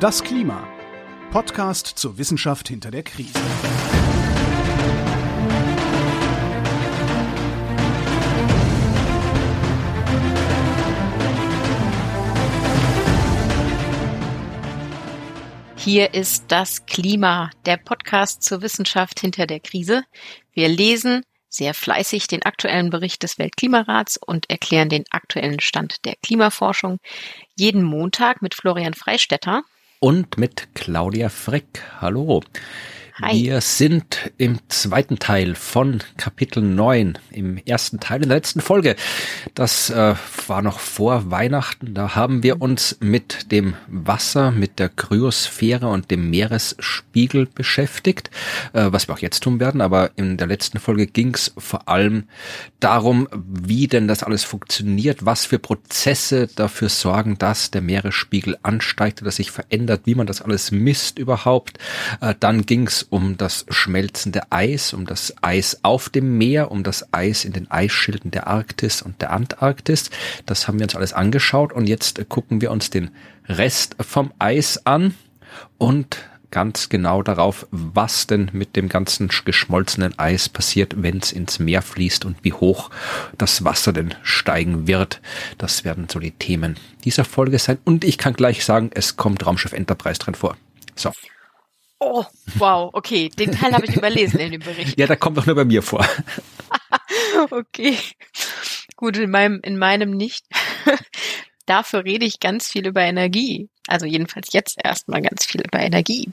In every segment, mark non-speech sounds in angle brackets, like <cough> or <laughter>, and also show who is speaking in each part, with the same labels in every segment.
Speaker 1: Das Klima. Podcast zur Wissenschaft hinter der Krise.
Speaker 2: Hier ist das Klima, der Podcast zur Wissenschaft hinter der Krise. Wir lesen sehr fleißig den aktuellen Bericht des Weltklimarats und erklären den aktuellen Stand der Klimaforschung jeden Montag mit Florian Freistetter
Speaker 3: und mit Claudia Frick. Hallo. Hi. Wir sind im zweiten Teil von Kapitel 9, im ersten Teil in der letzten Folge. Das äh, war noch vor Weihnachten. Da haben wir uns mit dem Wasser, mit der Kryosphäre und dem Meeresspiegel beschäftigt, äh, was wir auch jetzt tun werden. Aber in der letzten Folge ging es vor allem darum, wie denn das alles funktioniert, was für Prozesse dafür sorgen, dass der Meeresspiegel ansteigt oder sich verändert, wie man das alles misst überhaupt. Äh, dann ging es um das schmelzende Eis, um das Eis auf dem Meer, um das Eis in den Eisschilden der Arktis und der Antarktis. Das haben wir uns alles angeschaut und jetzt gucken wir uns den Rest vom Eis an und ganz genau darauf, was denn mit dem ganzen geschmolzenen Eis passiert, wenn es ins Meer fließt und wie hoch das Wasser denn steigen wird. Das werden so die Themen dieser Folge sein. Und ich kann gleich sagen, es kommt Raumschiff Enterprise drin vor. So.
Speaker 2: Oh, wow, okay. Den Teil habe ich überlesen in dem Bericht.
Speaker 3: Ja, da kommt doch nur bei mir vor. <laughs>
Speaker 2: okay. Gut, in meinem, in meinem nicht. <laughs> Dafür rede ich ganz viel über Energie. Also jedenfalls jetzt erstmal ganz viel über Energie.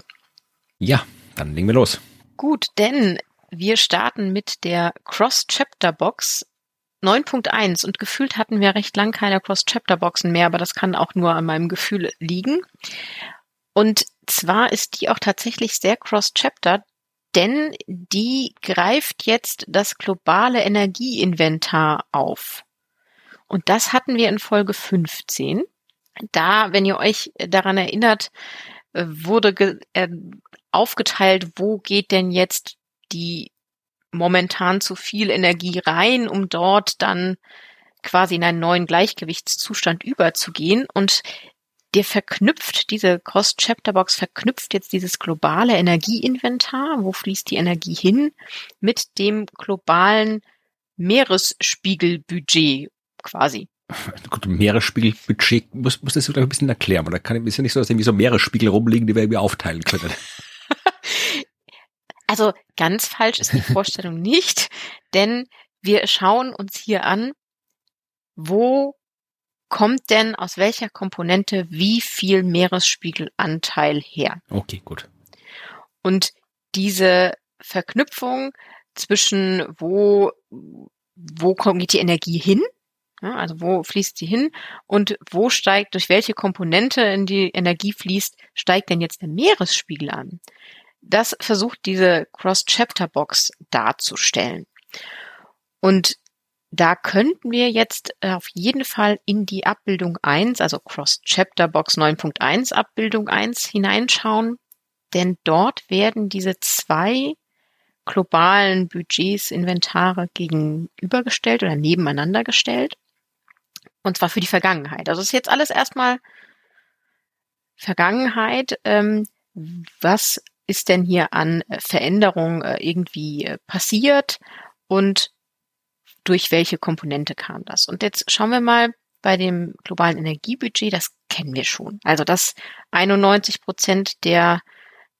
Speaker 3: Ja, dann legen wir los.
Speaker 2: Gut, denn wir starten mit der Cross-Chapter-Box 9.1 und gefühlt hatten wir recht lang keine Cross-Chapter-Boxen mehr, aber das kann auch nur an meinem Gefühl liegen. Und zwar ist die auch tatsächlich sehr cross-chapter, denn die greift jetzt das globale Energieinventar auf. Und das hatten wir in Folge 15. Da, wenn ihr euch daran erinnert, äh, wurde äh, aufgeteilt, wo geht denn jetzt die momentan zu viel Energie rein, um dort dann quasi in einen neuen Gleichgewichtszustand überzugehen. Und der verknüpft, diese Cross-Chapter-Box verknüpft jetzt dieses globale Energieinventar, wo fließt die Energie hin, mit dem globalen Meeresspiegelbudget quasi. <laughs>
Speaker 3: Gut, Meeresspiegelbudget muss, muss das vielleicht ein bisschen erklären, oder kann ist ja nicht so, dass irgendwie so Meeresspiegel rumliegen, die wir irgendwie aufteilen können. <laughs>
Speaker 2: also ganz falsch ist die <laughs> Vorstellung nicht, denn wir schauen uns hier an, wo kommt denn aus welcher Komponente wie viel Meeresspiegelanteil her?
Speaker 3: Okay, gut.
Speaker 2: Und diese Verknüpfung zwischen wo, wo kommt die Energie hin? Ja, also wo fließt sie hin und wo steigt, durch welche Komponente in die Energie fließt, steigt denn jetzt der Meeresspiegel an? Das versucht diese Cross-Chapter-Box darzustellen. Und da könnten wir jetzt äh, auf jeden Fall in die Abbildung 1, also Cross-Chapter Box 9.1 Abbildung 1 hineinschauen, denn dort werden diese zwei globalen Budgets, Inventare gegenübergestellt oder nebeneinander gestellt. Und zwar für die Vergangenheit. Also ist jetzt alles erstmal Vergangenheit. Ähm, was ist denn hier an Veränderung äh, irgendwie äh, passiert? Und durch welche Komponente kam das. Und jetzt schauen wir mal bei dem globalen Energiebudget, das kennen wir schon. Also dass 91 Prozent der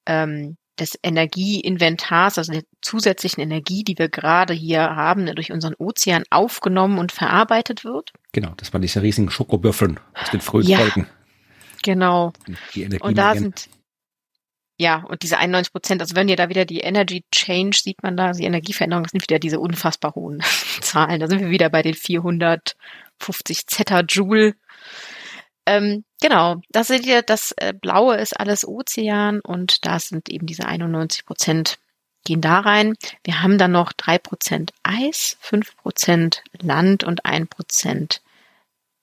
Speaker 2: ähm, des Energieinventars, also der zusätzlichen Energie, die wir gerade hier haben, durch unseren Ozean aufgenommen und verarbeitet wird.
Speaker 3: Genau, das waren diese riesigen Schokobüffeln aus den frühen ja.
Speaker 2: Genau. und da sind ja, und diese 91 Prozent, also wenn ihr da wieder die Energy Change sieht man da, die Energieveränderung, das sind wieder diese unfassbar hohen <laughs> Zahlen. Da sind wir wieder bei den 450 Zetajoule. Ähm, genau, da seht ihr, das äh, Blaue ist alles Ozean und da sind eben diese 91 Prozent gehen da rein. Wir haben dann noch drei Prozent Eis, fünf Prozent Land und ein Prozent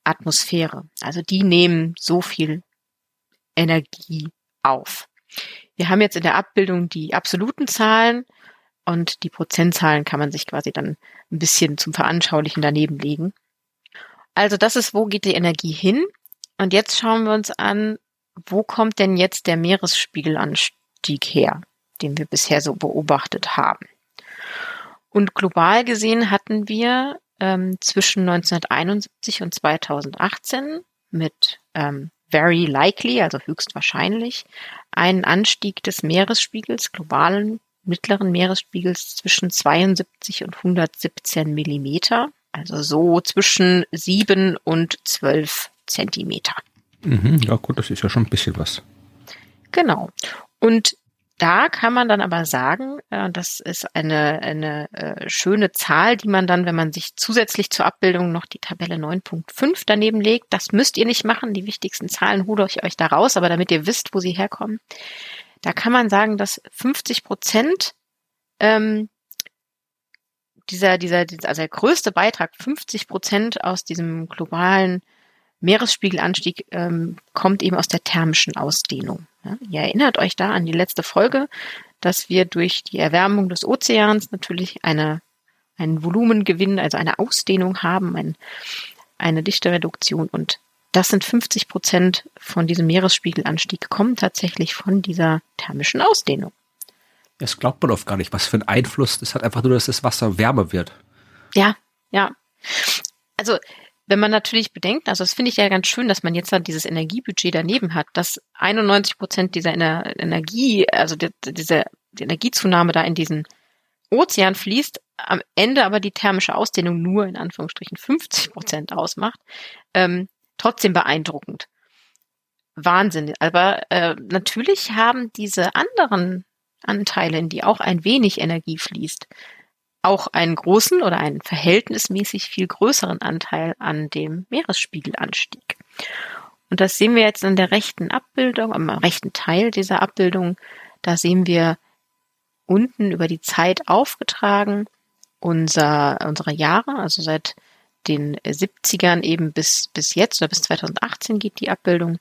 Speaker 2: Atmosphäre. Also die nehmen so viel Energie auf. Wir haben jetzt in der Abbildung die absoluten Zahlen und die Prozentzahlen kann man sich quasi dann ein bisschen zum Veranschaulichen daneben legen. Also das ist, wo geht die Energie hin? Und jetzt schauen wir uns an, wo kommt denn jetzt der Meeresspiegelanstieg her, den wir bisher so beobachtet haben? Und global gesehen hatten wir ähm, zwischen 1971 und 2018 mit ähm, very likely, also höchstwahrscheinlich, einen Anstieg des Meeresspiegels, globalen mittleren Meeresspiegels zwischen 72 und 117 Millimeter, also so zwischen 7 und 12 Zentimeter.
Speaker 3: Mhm, ja gut, das ist ja schon ein bisschen was.
Speaker 2: Genau. Und da kann man dann aber sagen, äh, das ist eine, eine äh, schöne Zahl, die man dann, wenn man sich zusätzlich zur Abbildung noch die Tabelle 9.5 daneben legt, das müsst ihr nicht machen, die wichtigsten Zahlen hole ich euch da raus, aber damit ihr wisst, wo sie herkommen, da kann man sagen, dass 50 Prozent ähm, dieser, dieser, also der größte Beitrag, 50 Prozent aus diesem globalen Meeresspiegelanstieg ähm, kommt eben aus der thermischen Ausdehnung. Ja, ihr erinnert euch da an die letzte Folge, dass wir durch die Erwärmung des Ozeans natürlich eine, einen Volumengewinn, also eine Ausdehnung haben, ein, eine Dichtereduktion und das sind 50 Prozent von diesem Meeresspiegelanstieg kommen tatsächlich von dieser thermischen Ausdehnung.
Speaker 3: Das glaubt man oft gar nicht, was für einen Einfluss das hat, einfach nur, dass das Wasser wärmer wird.
Speaker 2: Ja, ja. Also wenn man natürlich bedenkt, also das finde ich ja ganz schön, dass man jetzt dann dieses Energiebudget daneben hat, dass 91 Prozent dieser Energie, also die, diese die Energiezunahme da in diesen Ozean fließt, am Ende aber die thermische Ausdehnung nur in Anführungsstrichen 50 Prozent ausmacht, ähm, trotzdem beeindruckend. Wahnsinn. Aber äh, natürlich haben diese anderen Anteile, in die auch ein wenig Energie fließt, auch einen großen oder einen verhältnismäßig viel größeren Anteil an dem Meeresspiegelanstieg. Und das sehen wir jetzt in der rechten Abbildung, am rechten Teil dieser Abbildung. Da sehen wir unten über die Zeit aufgetragen unser, unsere Jahre, also seit den 70ern eben bis, bis jetzt oder bis 2018 geht die Abbildung.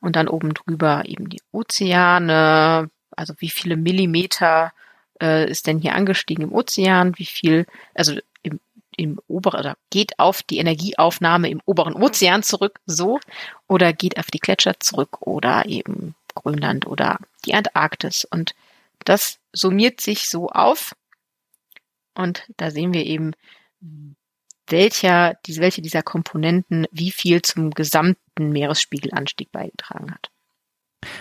Speaker 2: Und dann oben drüber eben die Ozeane, also wie viele Millimeter äh, ist denn hier angestiegen im Ozean, wie viel, also im, im oberen, oder geht auf die Energieaufnahme im oberen Ozean zurück, so, oder geht auf die Gletscher zurück oder eben Grönland oder die Antarktis. Und das summiert sich so auf. Und da sehen wir eben, welcher, welche dieser Komponenten wie viel zum gesamten Meeresspiegelanstieg beigetragen hat.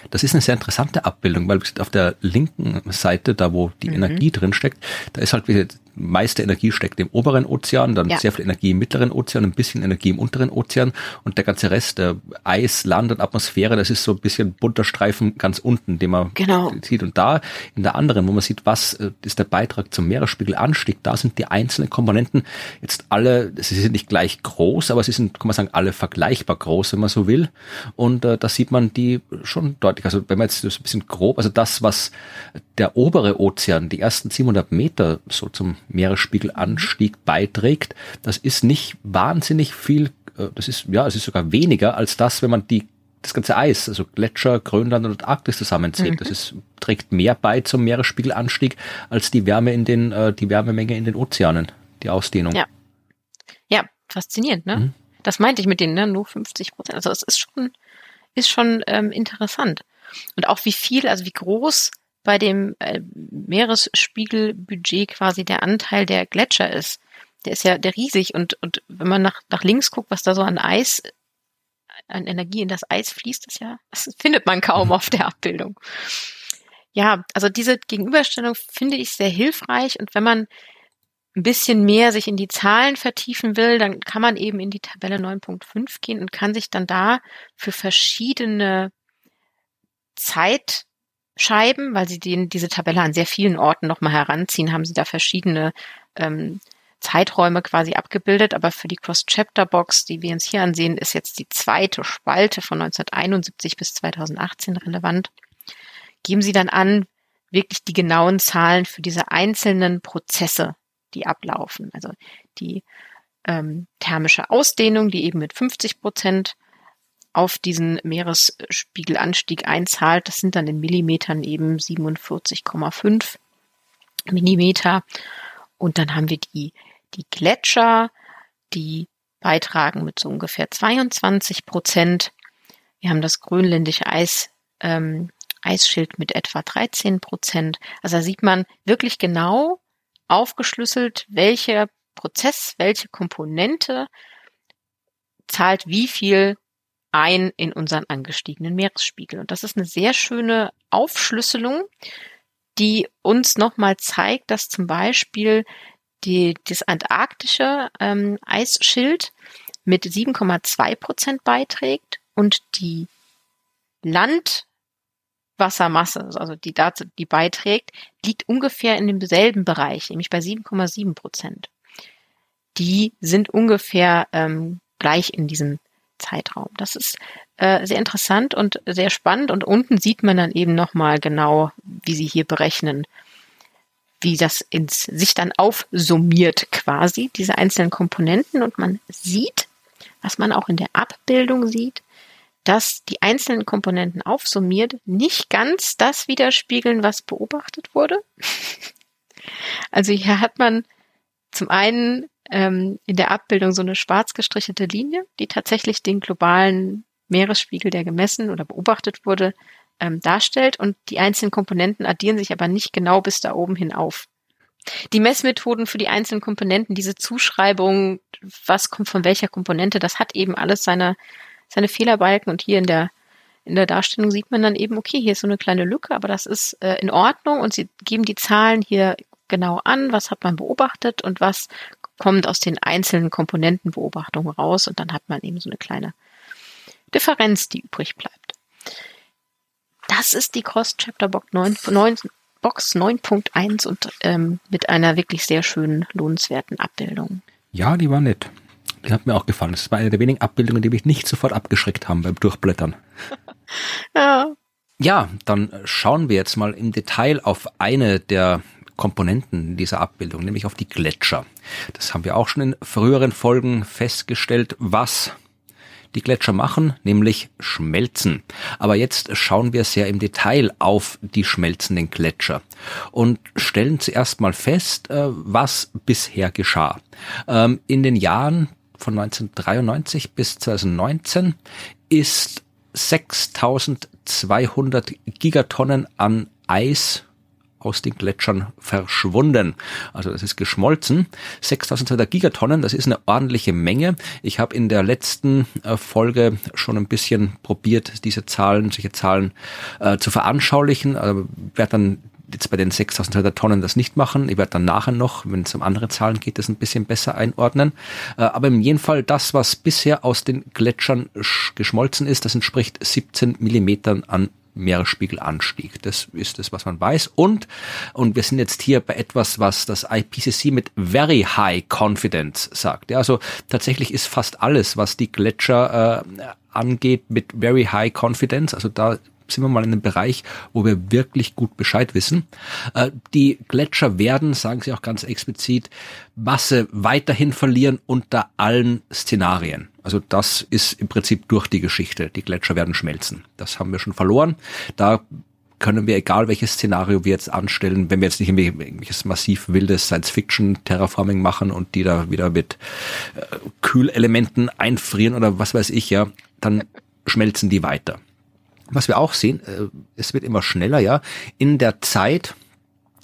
Speaker 3: Das ist eine sehr interessante Abbildung, weil auf der linken Seite, da wo die mhm. Energie drin steckt, da ist halt wie meiste Energie steckt im oberen Ozean, dann ja. sehr viel Energie im mittleren Ozean, ein bisschen Energie im unteren Ozean und der ganze Rest, der Eis, Land und Atmosphäre, das ist so ein bisschen bunter Streifen ganz unten, den man genau. sieht. Und da in der anderen, wo man sieht, was äh, ist der Beitrag zum Meeresspiegelanstieg, da sind die einzelnen Komponenten jetzt alle, sie sind nicht gleich groß, aber sie sind, kann man sagen, alle vergleichbar groß, wenn man so will. Und äh, da sieht man die schon deutlich. Also wenn man jetzt das ein bisschen grob, also das, was der obere Ozean, die ersten 700 Meter so zum Meeresspiegelanstieg beiträgt, das ist nicht wahnsinnig viel, äh, das ist, ja, es ist sogar weniger als das, wenn man die das ganze Eis, also Gletscher, Grönland und Arktis zusammenzählt. Mhm. Das ist, trägt mehr bei zum Meeresspiegelanstieg als die Wärme in den, äh, die Wärmemenge in den Ozeanen, die Ausdehnung.
Speaker 2: Ja. Ja, faszinierend, ne? Mhm. Das meinte ich mit denen, ne? Nur 50 Prozent. Also es ist schon, ist schon ähm, interessant. Und auch wie viel, also wie groß bei dem äh, Meeresspiegelbudget quasi der Anteil der Gletscher ist. Der ist ja der riesig und, und wenn man nach, nach links guckt, was da so an Eis, an Energie in das Eis fließt, das ja, das findet man kaum auf der Abbildung. Ja, also diese Gegenüberstellung finde ich sehr hilfreich und wenn man ein bisschen mehr sich in die Zahlen vertiefen will, dann kann man eben in die Tabelle 9.5 gehen und kann sich dann da für verschiedene Zeit Scheiben, weil sie den, diese Tabelle an sehr vielen Orten nochmal heranziehen, haben sie da verschiedene ähm, Zeiträume quasi abgebildet. Aber für die Cross-Chapter-Box, die wir uns hier ansehen, ist jetzt die zweite Spalte von 1971 bis 2018 relevant. Geben Sie dann an, wirklich die genauen Zahlen für diese einzelnen Prozesse, die ablaufen. Also die ähm, thermische Ausdehnung, die eben mit 50 Prozent auf diesen Meeresspiegelanstieg einzahlt. Das sind dann in Millimetern eben 47,5 Millimeter. Und dann haben wir die, die Gletscher, die beitragen mit so ungefähr 22 Prozent Wir haben das grönländische Eis, ähm, Eisschild mit etwa 13 Prozent. Also da sieht man wirklich genau aufgeschlüsselt, welcher Prozess, welche Komponente zahlt wie viel ein in unseren angestiegenen Meeresspiegel. Und das ist eine sehr schöne Aufschlüsselung, die uns nochmal zeigt, dass zum Beispiel die, das antarktische ähm, Eisschild mit 7,2 Prozent beiträgt und die Landwassermasse, also die dazu, die beiträgt, liegt ungefähr in demselben Bereich, nämlich bei 7,7 Prozent. Die sind ungefähr ähm, gleich in diesem Zeitraum. Das ist äh, sehr interessant und sehr spannend. Und unten sieht man dann eben nochmal genau, wie sie hier berechnen, wie das ins, sich dann aufsummiert quasi, diese einzelnen Komponenten. Und man sieht, was man auch in der Abbildung sieht, dass die einzelnen Komponenten aufsummiert nicht ganz das widerspiegeln, was beobachtet wurde. <laughs> Also hier hat man zum einen ähm, in der Abbildung so eine schwarz gestrichelte Linie, die tatsächlich den globalen Meeresspiegel, der gemessen oder beobachtet wurde, ähm, darstellt. Und die einzelnen Komponenten addieren sich aber nicht genau bis da oben hin auf. Die Messmethoden für die einzelnen Komponenten, diese Zuschreibung, was kommt von welcher Komponente, das hat eben alles seine, seine Fehlerbalken. Und hier in der in der Darstellung sieht man dann eben, okay, hier ist so eine kleine Lücke, aber das ist äh, in Ordnung. Und sie geben die Zahlen hier genau an, was hat man beobachtet und was kommt aus den einzelnen Komponentenbeobachtungen raus und dann hat man eben so eine kleine Differenz, die übrig bleibt. Das ist die Cross-Chapter-Box 9, 9, Box 9.1 und ähm, mit einer wirklich sehr schönen, lohnenswerten Abbildung.
Speaker 3: Ja, die war nett. Die hat mir auch gefallen. Das war eine der wenigen Abbildungen, die mich nicht sofort abgeschreckt haben beim Durchblättern. <laughs> ja. Ja, dann schauen wir jetzt mal im Detail auf eine der Komponenten dieser Abbildung, nämlich auf die Gletscher. Das haben wir auch schon in früheren Folgen festgestellt, was die Gletscher machen, nämlich schmelzen. Aber jetzt schauen wir sehr im Detail auf die schmelzenden Gletscher und stellen zuerst mal fest, äh, was bisher geschah. Ähm, in den Jahren von 1993 bis 2019 ist 6200 Gigatonnen an Eis aus den Gletschern verschwunden. Also das ist geschmolzen. 6200 Gigatonnen, das ist eine ordentliche Menge. Ich habe in der letzten äh, Folge schon ein bisschen probiert, diese Zahlen, solche Zahlen äh, zu veranschaulichen. Also werde dann jetzt bei den 6200 Tonnen das nicht machen. Ich werde dann nachher noch, wenn es um andere Zahlen geht, das ein bisschen besser einordnen. Äh, aber in jedem Fall das, was bisher aus den Gletschern geschmolzen ist, das entspricht 17 Millimetern an Meeresspiegelanstieg. Das ist das, was man weiß. Und, und wir sind jetzt hier bei etwas, was das IPCC mit Very High Confidence sagt. Ja, also tatsächlich ist fast alles, was die Gletscher äh, angeht, mit Very High Confidence. Also da sind wir mal in einem Bereich, wo wir wirklich gut Bescheid wissen. Äh, die Gletscher werden, sagen sie auch ganz explizit, Masse weiterhin verlieren unter allen Szenarien. Also das ist im Prinzip durch die Geschichte. Die Gletscher werden schmelzen. Das haben wir schon verloren. Da können wir, egal welches Szenario wir jetzt anstellen, wenn wir jetzt nicht irgendwelches massiv wildes Science-Fiction-Terraforming machen und die da wieder mit äh, Kühlelementen einfrieren oder was weiß ich, ja, dann schmelzen die weiter. Was wir auch sehen, äh, es wird immer schneller, ja. In der Zeit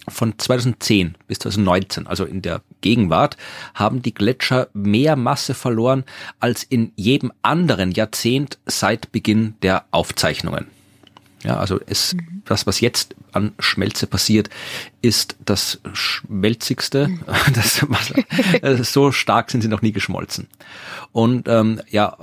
Speaker 3: von 2010 bis 2019, also in der Gegenwart, haben die Gletscher mehr Masse verloren als in jedem anderen Jahrzehnt seit Beginn der Aufzeichnungen. Ja, also es, mhm. das, was jetzt an Schmelze passiert, ist das schmelzigste. <laughs> Das, was, äh, so stark sind sie noch nie geschmolzen. Und ähm, ja,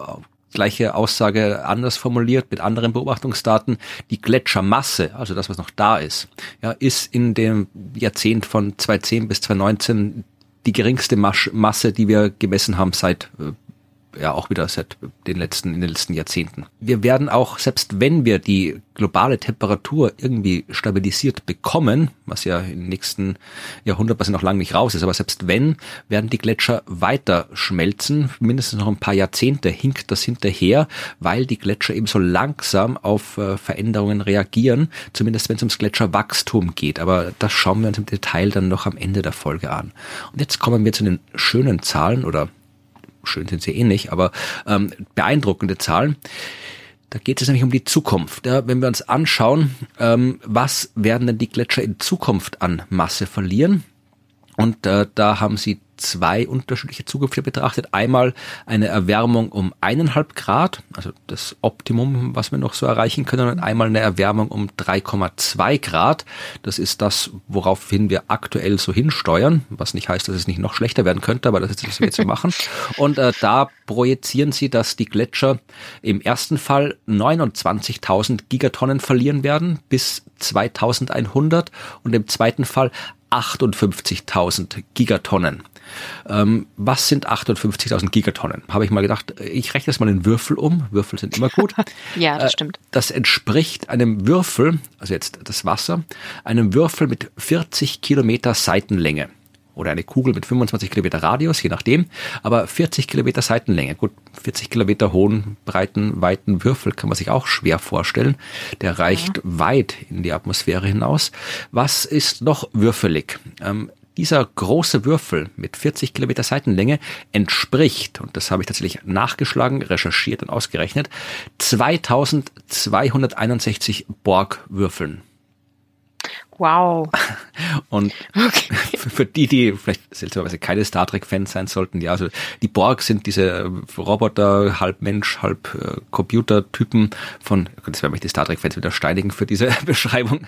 Speaker 3: gleiche Aussage anders formuliert mit anderen Beobachtungsdaten. Die Gletschermasse, also das, was noch da ist, ja, ist in dem Jahrzehnt von 2010 bis 2019 die geringste Masse, die wir gemessen haben seit äh, ja auch wieder seit den letzten, in den letzten Jahrzehnten. Wir werden auch, selbst wenn wir die globale Temperatur irgendwie stabilisiert bekommen, was ja im nächsten Jahrhundert, was ja noch lange nicht raus ist, aber selbst wenn, werden die Gletscher weiter schmelzen, mindestens noch ein paar Jahrzehnte hinkt das hinterher, weil die Gletscher eben so langsam auf äh, Veränderungen reagieren, zumindest wenn es ums Gletscherwachstum geht. Aber das schauen wir uns im Detail dann noch am Ende der Folge an. Und jetzt kommen wir zu den schönen Zahlen oder schön sind sie eh nicht, aber ähm, beeindruckende Zahlen. Da geht es nämlich um die Zukunft. Ja, wenn wir uns anschauen, ähm, was werden denn die Gletscher in Zukunft an Masse verlieren? Und äh, da haben sie zwei unterschiedliche Zukünfte betrachtet. Einmal eine Erwärmung um eineinhalb Grad, also das Optimum, was wir noch so erreichen können, und einmal eine Erwärmung um 3,2 Grad. Das ist das, woraufhin wir aktuell so hinsteuern, was nicht heißt, dass es nicht noch schlechter werden könnte, aber das ist das, was wir jetzt machen. Und äh, da projizieren sie, dass die Gletscher im ersten Fall 29.000 Gigatonnen verlieren werden bis 2100 und im zweiten Fall 58.000 Gigatonnen. Ähm, was sind 58.000 Gigatonnen? Habe ich mal gedacht, ich rechne das mal in Würfel um. Würfel sind immer gut. <laughs>
Speaker 2: ja, das äh, stimmt.
Speaker 3: Das entspricht einem Würfel, also jetzt das Wasser, einem Würfel mit 40 Kilometer Seitenlänge oder eine Kugel mit 25 Kilometer Radius, je nachdem, aber 40 Kilometer Seitenlänge. Gut, 40 Kilometer hohen, breiten, weiten Würfel kann man sich auch schwer vorstellen. Der reicht ja. weit in die Atmosphäre hinaus. Was ist noch würfelig? Ähm, dieser große Würfel mit 40 Kilometer Seitenlänge entspricht, und das habe ich tatsächlich nachgeschlagen, recherchiert und ausgerechnet, 2261 Borg-Würfeln.
Speaker 2: Wow. <laughs>
Speaker 3: Und okay. <laughs> für die, die vielleicht seltsamerweise keine Star Trek-Fans sein sollten, ja, also die Borg sind diese Roboter, halb Mensch, halb äh, Computer-Typen von, das werden mich die Star Trek-Fans wieder steinigen für diese <laughs> Beschreibung,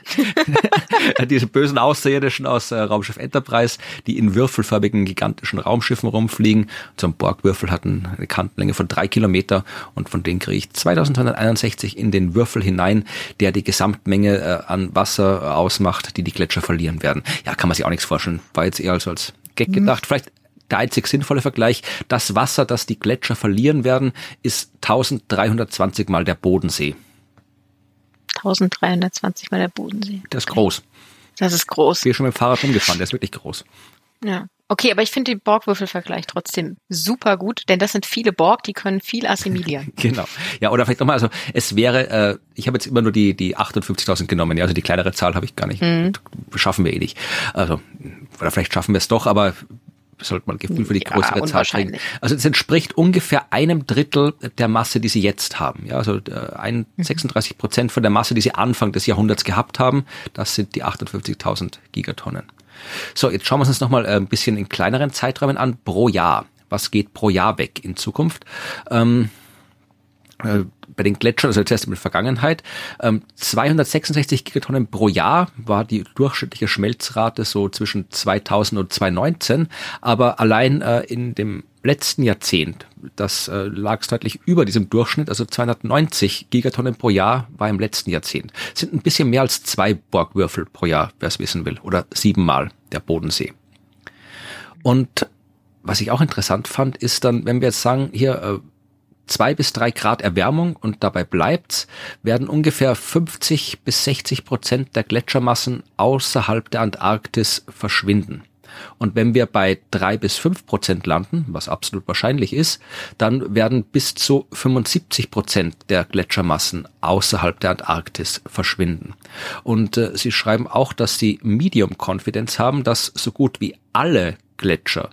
Speaker 3: diese bösen Außerirdischen aus äh, Raumschiff Enterprise, die in würfelförmigen, gigantischen Raumschiffen rumfliegen. So ein Borg-Würfel hat eine Kantenlänge von drei Kilometer und von denen kriege ich 2261 in den Würfel hinein, der die Gesamtmenge äh, an Wasser ausmacht macht, die die Gletscher verlieren werden. Ja, kann man sich auch nichts vorstellen. War jetzt eher als, als Gag gedacht. Vielleicht der einzig sinnvolle Vergleich. Das Wasser, das die Gletscher verlieren werden, ist 1320 mal der Bodensee.
Speaker 2: 1320 mal der Bodensee.
Speaker 3: Das ist okay. groß.
Speaker 2: Das ist groß. Ich
Speaker 3: bin schon mit dem Fahrrad rumgefahren, der ist wirklich groß.
Speaker 2: Ja. Okay, aber ich finde den Borg-Würfelvergleich trotzdem super gut, denn das sind viele Borg, die können viel assimilieren. <laughs>
Speaker 3: genau. Ja, oder vielleicht nochmal, also es wäre, äh, ich habe jetzt immer nur die, die 58.000 genommen, ja, also die kleinere Zahl habe ich gar nicht. Mhm. Schaffen wir eh nicht. Also, oder vielleicht schaffen wir es doch, aber sollte man ein Gefühl für die größere ja, Zahl kriegen. Also es entspricht ungefähr einem Drittel der Masse, die sie jetzt haben. Ja, also äh, ein, 36 mhm. Prozent von der Masse, die sie Anfang des Jahrhunderts gehabt haben, das sind die 58.000 Gigatonnen. So, jetzt schauen wir uns das nochmal äh, ein bisschen in kleineren Zeiträumen an, pro Jahr. Was geht pro Jahr weg in Zukunft? Ähm, äh, bei den Gletschern, also zuerst in der Vergangenheit, ähm, 266 Gigatonnen pro Jahr war die durchschnittliche Schmelzrate so zwischen 2000 und 2019, aber allein äh, in dem letzten Jahrzehnt, das äh, lag deutlich über diesem Durchschnitt, also 290 Gigatonnen pro Jahr war im letzten Jahrzehnt. Das sind ein bisschen mehr als zwei Borgwürfel pro Jahr, wer es wissen will, oder siebenmal der Bodensee. Und was ich auch interessant fand, ist dann, wenn wir jetzt sagen, hier äh, zwei bis drei Grad Erwärmung und dabei bleibt's, werden ungefähr 50 bis 60 Prozent der Gletschermassen außerhalb der Antarktis verschwinden. Und wenn wir bei drei bis fünf Prozent landen, was absolut wahrscheinlich ist, dann werden bis zu 75 Prozent der Gletschermassen außerhalb der Antarktis verschwinden. Und äh, sie schreiben auch, dass sie Medium Confidence haben, dass so gut wie alle Gletscher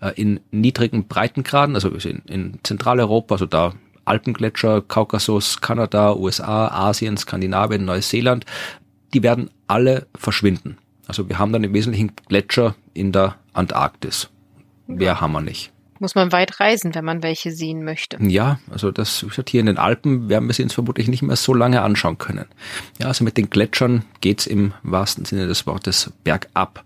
Speaker 3: äh, in niedrigen Breitengraden, also in, in Zentraleuropa, also da Alpengletscher, Kaukasus, Kanada, USA, Asien, Skandinavien, Neuseeland, die werden alle verschwinden. Also wir haben dann im Wesentlichen Gletscher in der Antarktis. Mehr haben wir nicht.
Speaker 2: Muss man weit reisen, wenn man welche sehen möchte.
Speaker 3: Ja, also das hier in den Alpen werden wir sie uns vermutlich nicht mehr so lange anschauen können. Ja, also mit den Gletschern geht's im wahrsten Sinne des Wortes bergab.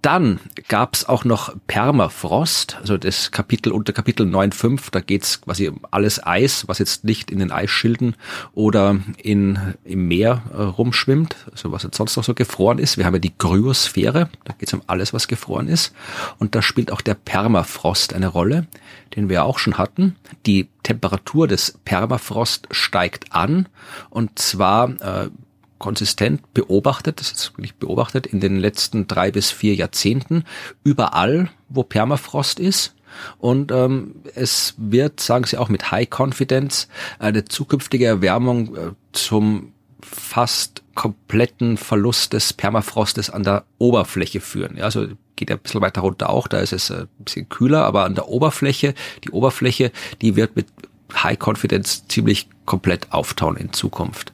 Speaker 3: Dann gab's auch noch Permafrost, also das Kapitel unter Kapitel 9.5, da geht's quasi um alles Eis, was jetzt nicht in den Eisschilden oder in, im Meer äh, rumschwimmt, also was jetzt sonst noch so gefroren ist. Wir haben ja die Kryosphäre, da geht's um alles, was gefroren ist. Und da spielt auch der Permafrost eine Rolle, den wir auch schon hatten. Die Temperatur des Permafrost steigt an und zwar äh, konsistent beobachtet, das ist wirklich beobachtet in den letzten drei bis vier Jahrzehnten, überall, wo Permafrost ist. Und ähm, es wird, sagen sie auch mit High Confidence, eine zukünftige Erwärmung äh, zum fast kompletten Verlust des Permafrostes an der Oberfläche führen. Ja, also geht ja ein bisschen weiter runter auch, da ist es äh, ein bisschen kühler, aber an der Oberfläche, die Oberfläche, die wird mit High Confidence ziemlich komplett auftauen in Zukunft.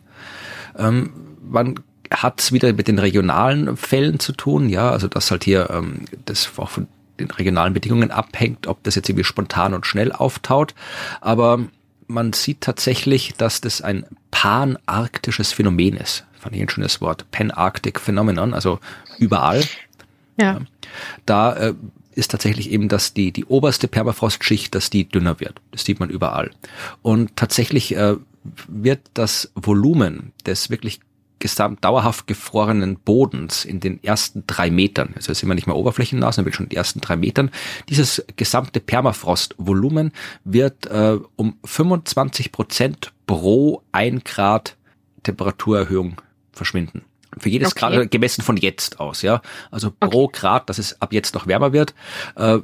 Speaker 3: Ähm, man hat es wieder mit den regionalen Fällen zu tun, ja, also dass halt hier ähm, das auch von den regionalen Bedingungen abhängt, ob das jetzt irgendwie spontan und schnell auftaut. Aber man sieht tatsächlich, dass das ein panarktisches Phänomen ist. Fand ich ein schönes Wort. Panarctic Phenomenon, also überall. Ja. Da äh, ist tatsächlich eben, dass die, die oberste Permafrostschicht, dass die dünner wird. Das sieht man überall. Und tatsächlich äh, wird das Volumen des wirklich gesamt dauerhaft gefrorenen Bodens in den ersten drei Metern, also sind wir nicht mehr oberflächennah, sondern schon in den ersten drei Metern, dieses gesamte Permafrostvolumen wird äh, um 25 Prozent pro ein Grad Temperaturerhöhung verschwinden. Für jedes okay. Grad gemessen von jetzt aus, ja. Also pro okay. Grad, dass es ab jetzt noch wärmer wird, äh,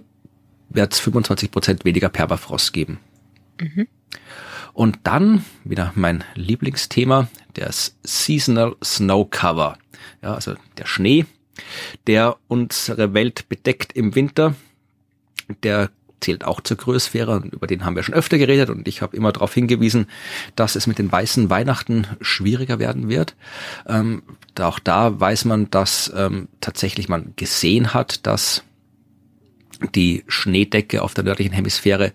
Speaker 3: wird es 25 Prozent weniger Permafrost geben. Mhm. Und dann wieder mein Lieblingsthema, das Seasonal Snow Cover. Ja, also der Schnee, der unsere Welt bedeckt im Winter. Der zählt auch zur Größsphäre, über den haben wir schon öfter geredet und ich habe immer darauf hingewiesen, dass es mit den weißen Weihnachten schwieriger werden wird. Ähm, auch da weiß man, dass ähm, tatsächlich man gesehen hat, dass die Schneedecke auf der nördlichen Hemisphäre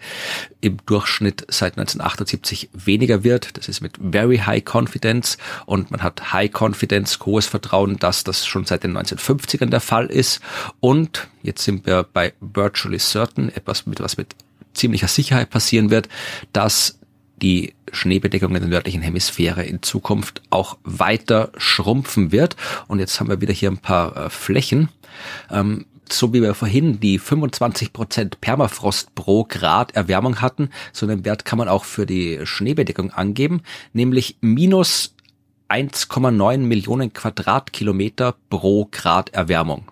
Speaker 3: im Durchschnitt seit 1978 weniger wird. Das ist mit very high confidence und man hat high confidence, hohes Vertrauen, dass das schon seit den 1950ern der Fall ist. Und jetzt sind wir bei virtually certain, etwas mit was mit ziemlicher Sicherheit passieren wird, dass die Schneebedeckung in der nördlichen Hemisphäre in Zukunft auch weiter schrumpfen wird. Und jetzt haben wir wieder hier ein paar äh, Flächen. Ähm, so wie wir vorhin die 25 Prozent Permafrost pro Grad Erwärmung hatten, so einen Wert kann man auch für die Schneebedeckung angeben, nämlich minus 1,9 Millionen Quadratkilometer pro Grad Erwärmung.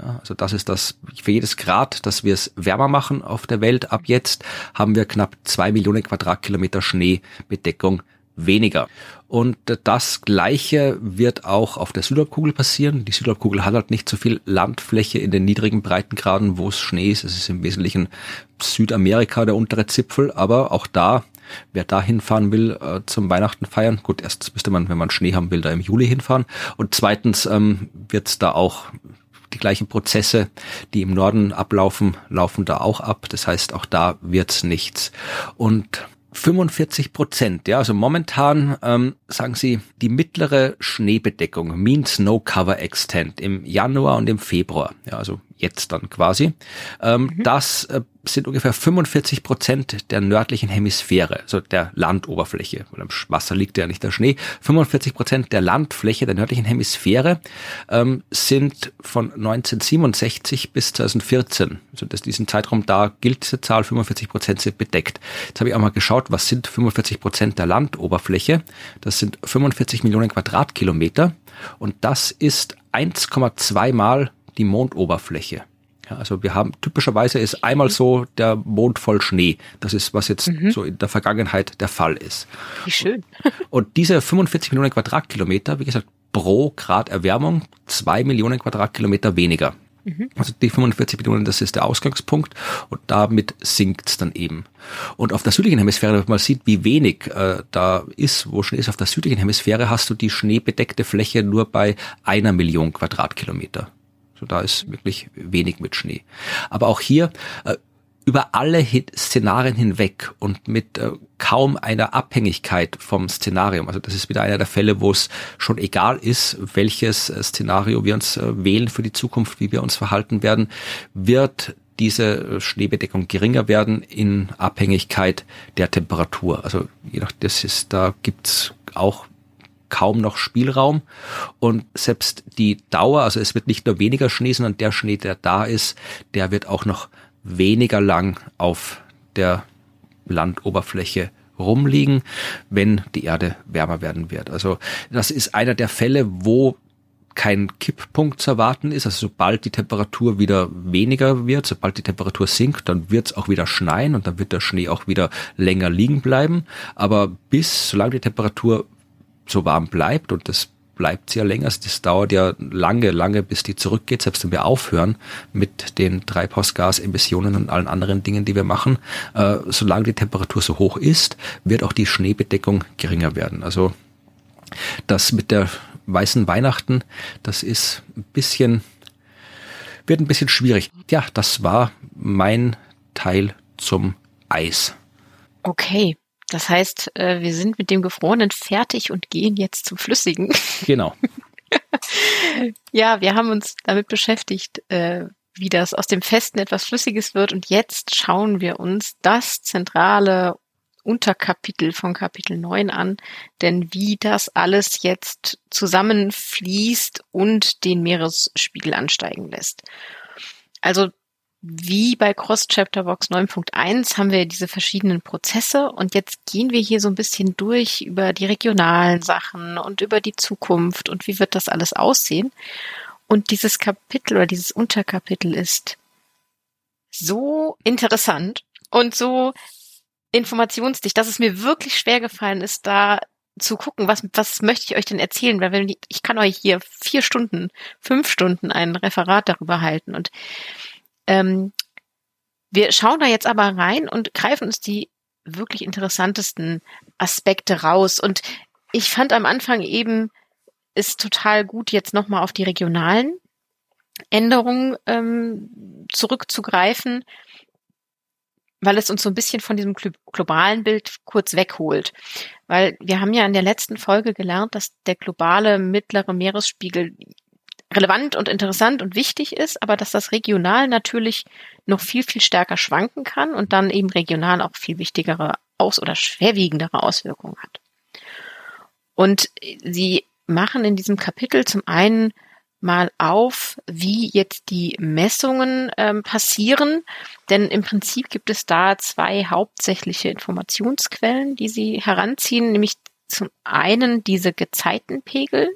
Speaker 3: Ja, also das ist das, für jedes Grad, dass wir es wärmer machen auf der Welt ab jetzt, haben wir knapp zwei Millionen Quadratkilometer Schneebedeckung weniger. Und das Gleiche wird auch auf der Südhalbkugel passieren. Die Südhalbkugel hat halt nicht so viel Landfläche in den niedrigen Breitengraden, wo es Schnee ist. Es ist im Wesentlichen Südamerika der untere Zipfel, aber auch da, wer da hinfahren will äh, zum Weihnachten feiern, gut, erstens müsste man, wenn man Schnee haben will, da im Juli hinfahren. Und zweitens ähm, wird es da auch die gleichen Prozesse, die im Norden ablaufen, laufen da auch ab. Das heißt, auch da wird's nichts. Und 45 Prozent, ja, also momentan ähm, sagen Sie die mittlere Schneebedeckung, Mean Snow Cover Extent im Januar und im Februar, ja, also jetzt dann quasi. Ähm, mhm. Das äh, sind ungefähr 45 Prozent der nördlichen Hemisphäre, also der Landoberfläche, weil am Wasser liegt ja nicht der Schnee. 45 Prozent der Landfläche der nördlichen Hemisphäre ähm, sind von 1967 bis 2014, also das diesen Zeitraum da gilt diese Zahl, 45 Prozent sind bedeckt. Jetzt habe ich auch mal geschaut, was sind 45 Prozent der Landoberfläche? Das sind 45 Millionen Quadratkilometer und das ist 1,2 mal die Mondoberfläche. Ja, also wir haben typischerweise ist einmal so der Mond voll Schnee. Das ist, was jetzt mhm. so in der Vergangenheit der Fall ist.
Speaker 2: Wie schön. <laughs>
Speaker 3: Und diese 45 Millionen Quadratkilometer, wie gesagt, pro Grad Erwärmung zwei Millionen Quadratkilometer weniger. Mhm. Also die 45 Millionen, das ist der Ausgangspunkt und damit sinkt's dann eben. Und auf der südlichen Hemisphäre, wenn man sieht, wie wenig äh, da ist, wo Schnee ist, auf der südlichen Hemisphäre hast du die schneebedeckte Fläche nur bei einer Million Quadratkilometer. Da ist wirklich wenig mit Schnee. Aber auch hier äh, über alle Szenarien hinweg und mit äh, kaum einer Abhängigkeit vom Szenarium. Also das ist wieder einer der Fälle, wo es schon egal ist, welches äh, Szenario wir uns äh, wählen für die Zukunft, wie wir uns verhalten werden, wird diese äh, Schneebedeckung geringer werden in Abhängigkeit der Temperatur. Also je nach das ist, da gibt's auch kaum noch Spielraum. Und selbst die Dauer, also es wird nicht nur weniger Schnee, sondern der Schnee, der da ist, der wird auch noch weniger lang auf der Landoberfläche rumliegen, wenn die Erde wärmer werden wird. Also das ist einer der Fälle, wo kein Kipppunkt zu erwarten ist. Also sobald die Temperatur wieder weniger wird, sobald die Temperatur sinkt, dann wird es auch wieder schneien und dann wird der Schnee auch wieder länger liegen bleiben. Aber bis, solange die Temperatur so warm bleibt und das bleibt sie ja länger. Das dauert ja lange, lange, bis die zurückgeht, selbst wenn wir aufhören mit den Treibhausgasemissionen und allen anderen Dingen, die wir machen. Äh, solange die Temperatur so hoch ist, wird auch die Schneebedeckung geringer werden. Also das mit der weißen Weihnachten, das ist ein bisschen, wird ein bisschen schwierig. Ja, das war mein Teil zum Eis.
Speaker 2: Okay. Das heißt, äh, wir sind mit dem Gefrorenen fertig und gehen jetzt zum Flüssigen. <laughs>
Speaker 3: Genau.
Speaker 2: ja, wir haben uns damit beschäftigt, äh, wie das aus dem Festen etwas Flüssiges wird. Und jetzt schauen wir uns das zentrale Unterkapitel von Kapitel 9 an, denn wie das alles jetzt zusammenfließt und den Meeresspiegel ansteigen lässt. Also wie bei Cross Chapter Box 9.1 haben wir diese verschiedenen Prozesse und jetzt gehen wir hier so ein bisschen durch über die regionalen Sachen und über die Zukunft und wie wird das alles aussehen. Und dieses Kapitel oder dieses Unterkapitel ist so interessant und so informationsdicht, dass es mir wirklich schwer gefallen ist, da zu gucken, was, was möchte ich euch denn erzählen, weil wenn ich, ich kann euch hier vier Stunden, fünf Stunden ein Referat darüber halten und ähm, wir schauen da jetzt aber rein und greifen uns die wirklich interessantesten Aspekte raus. Und ich fand am Anfang eben, ist total gut, jetzt nochmal auf die regionalen Änderungen ähm, zurückzugreifen, weil es uns so ein bisschen von diesem globalen Bild kurz wegholt. Weil wir haben ja in der letzten Folge gelernt, dass der globale mittlere Meeresspiegel relevant und interessant und wichtig ist, aber dass das regional natürlich noch viel, viel stärker schwanken kann und dann eben regional auch viel wichtigere aus- oder schwerwiegendere Auswirkungen hat. Und sie machen in diesem Kapitel zum einen mal auf, wie jetzt die Messungen ähm, passieren, denn im Prinzip gibt es da zwei hauptsächliche Informationsquellen, die sie heranziehen, nämlich zum einen diese Gezeitenpegel,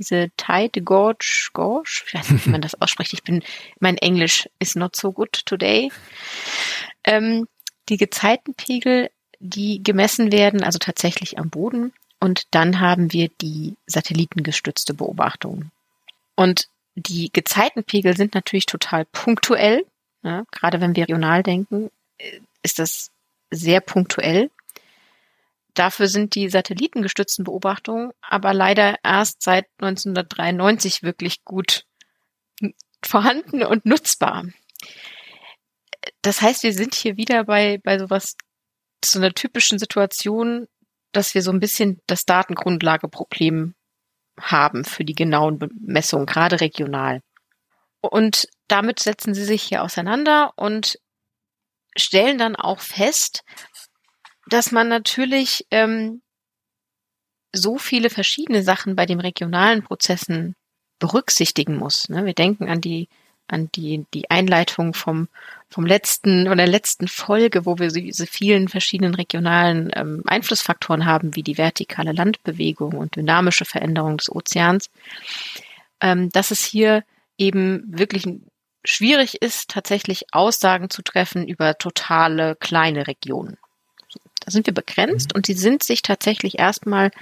Speaker 2: diese Tide Gorge, Gorge, ich weiß nicht, wie man das <laughs> ausspricht. Ich bin, mein Englisch is not so good today. Ähm, die Gezeitenpegel, die gemessen werden, also tatsächlich am Boden. Und dann haben wir die satellitengestützte Beobachtung. Und die Gezeitenpegel sind natürlich total punktuell. Ja, gerade wenn wir regional denken, äh, ist das sehr punktuell. Dafür sind die satellitengestützten Beobachtungen aber leider erst seit 1993 wirklich gut vorhanden und nutzbar. Das heißt, wir sind hier wieder bei, bei sowas, so einer typischen Situation, dass wir so ein bisschen das Datengrundlageproblem haben für die genauen Messungen, gerade regional. Und damit setzen sie sich hier auseinander und stellen dann auch fest, dass man natürlich ähm, so viele verschiedene Sachen bei den regionalen Prozessen berücksichtigen muss. Ne? Wir denken an die an die die Einleitung vom vom letzten oder letzten Folge, wo wir diese vielen verschiedenen regionalen ähm, Einflussfaktoren haben, wie die vertikale Landbewegung und dynamische Veränderung des Ozeans, ähm, dass es hier eben wirklich schwierig ist, tatsächlich Aussagen zu treffen über totale kleine Regionen. Da sind wir begrenzt mhm. und sie sind sich tatsächlich erstmal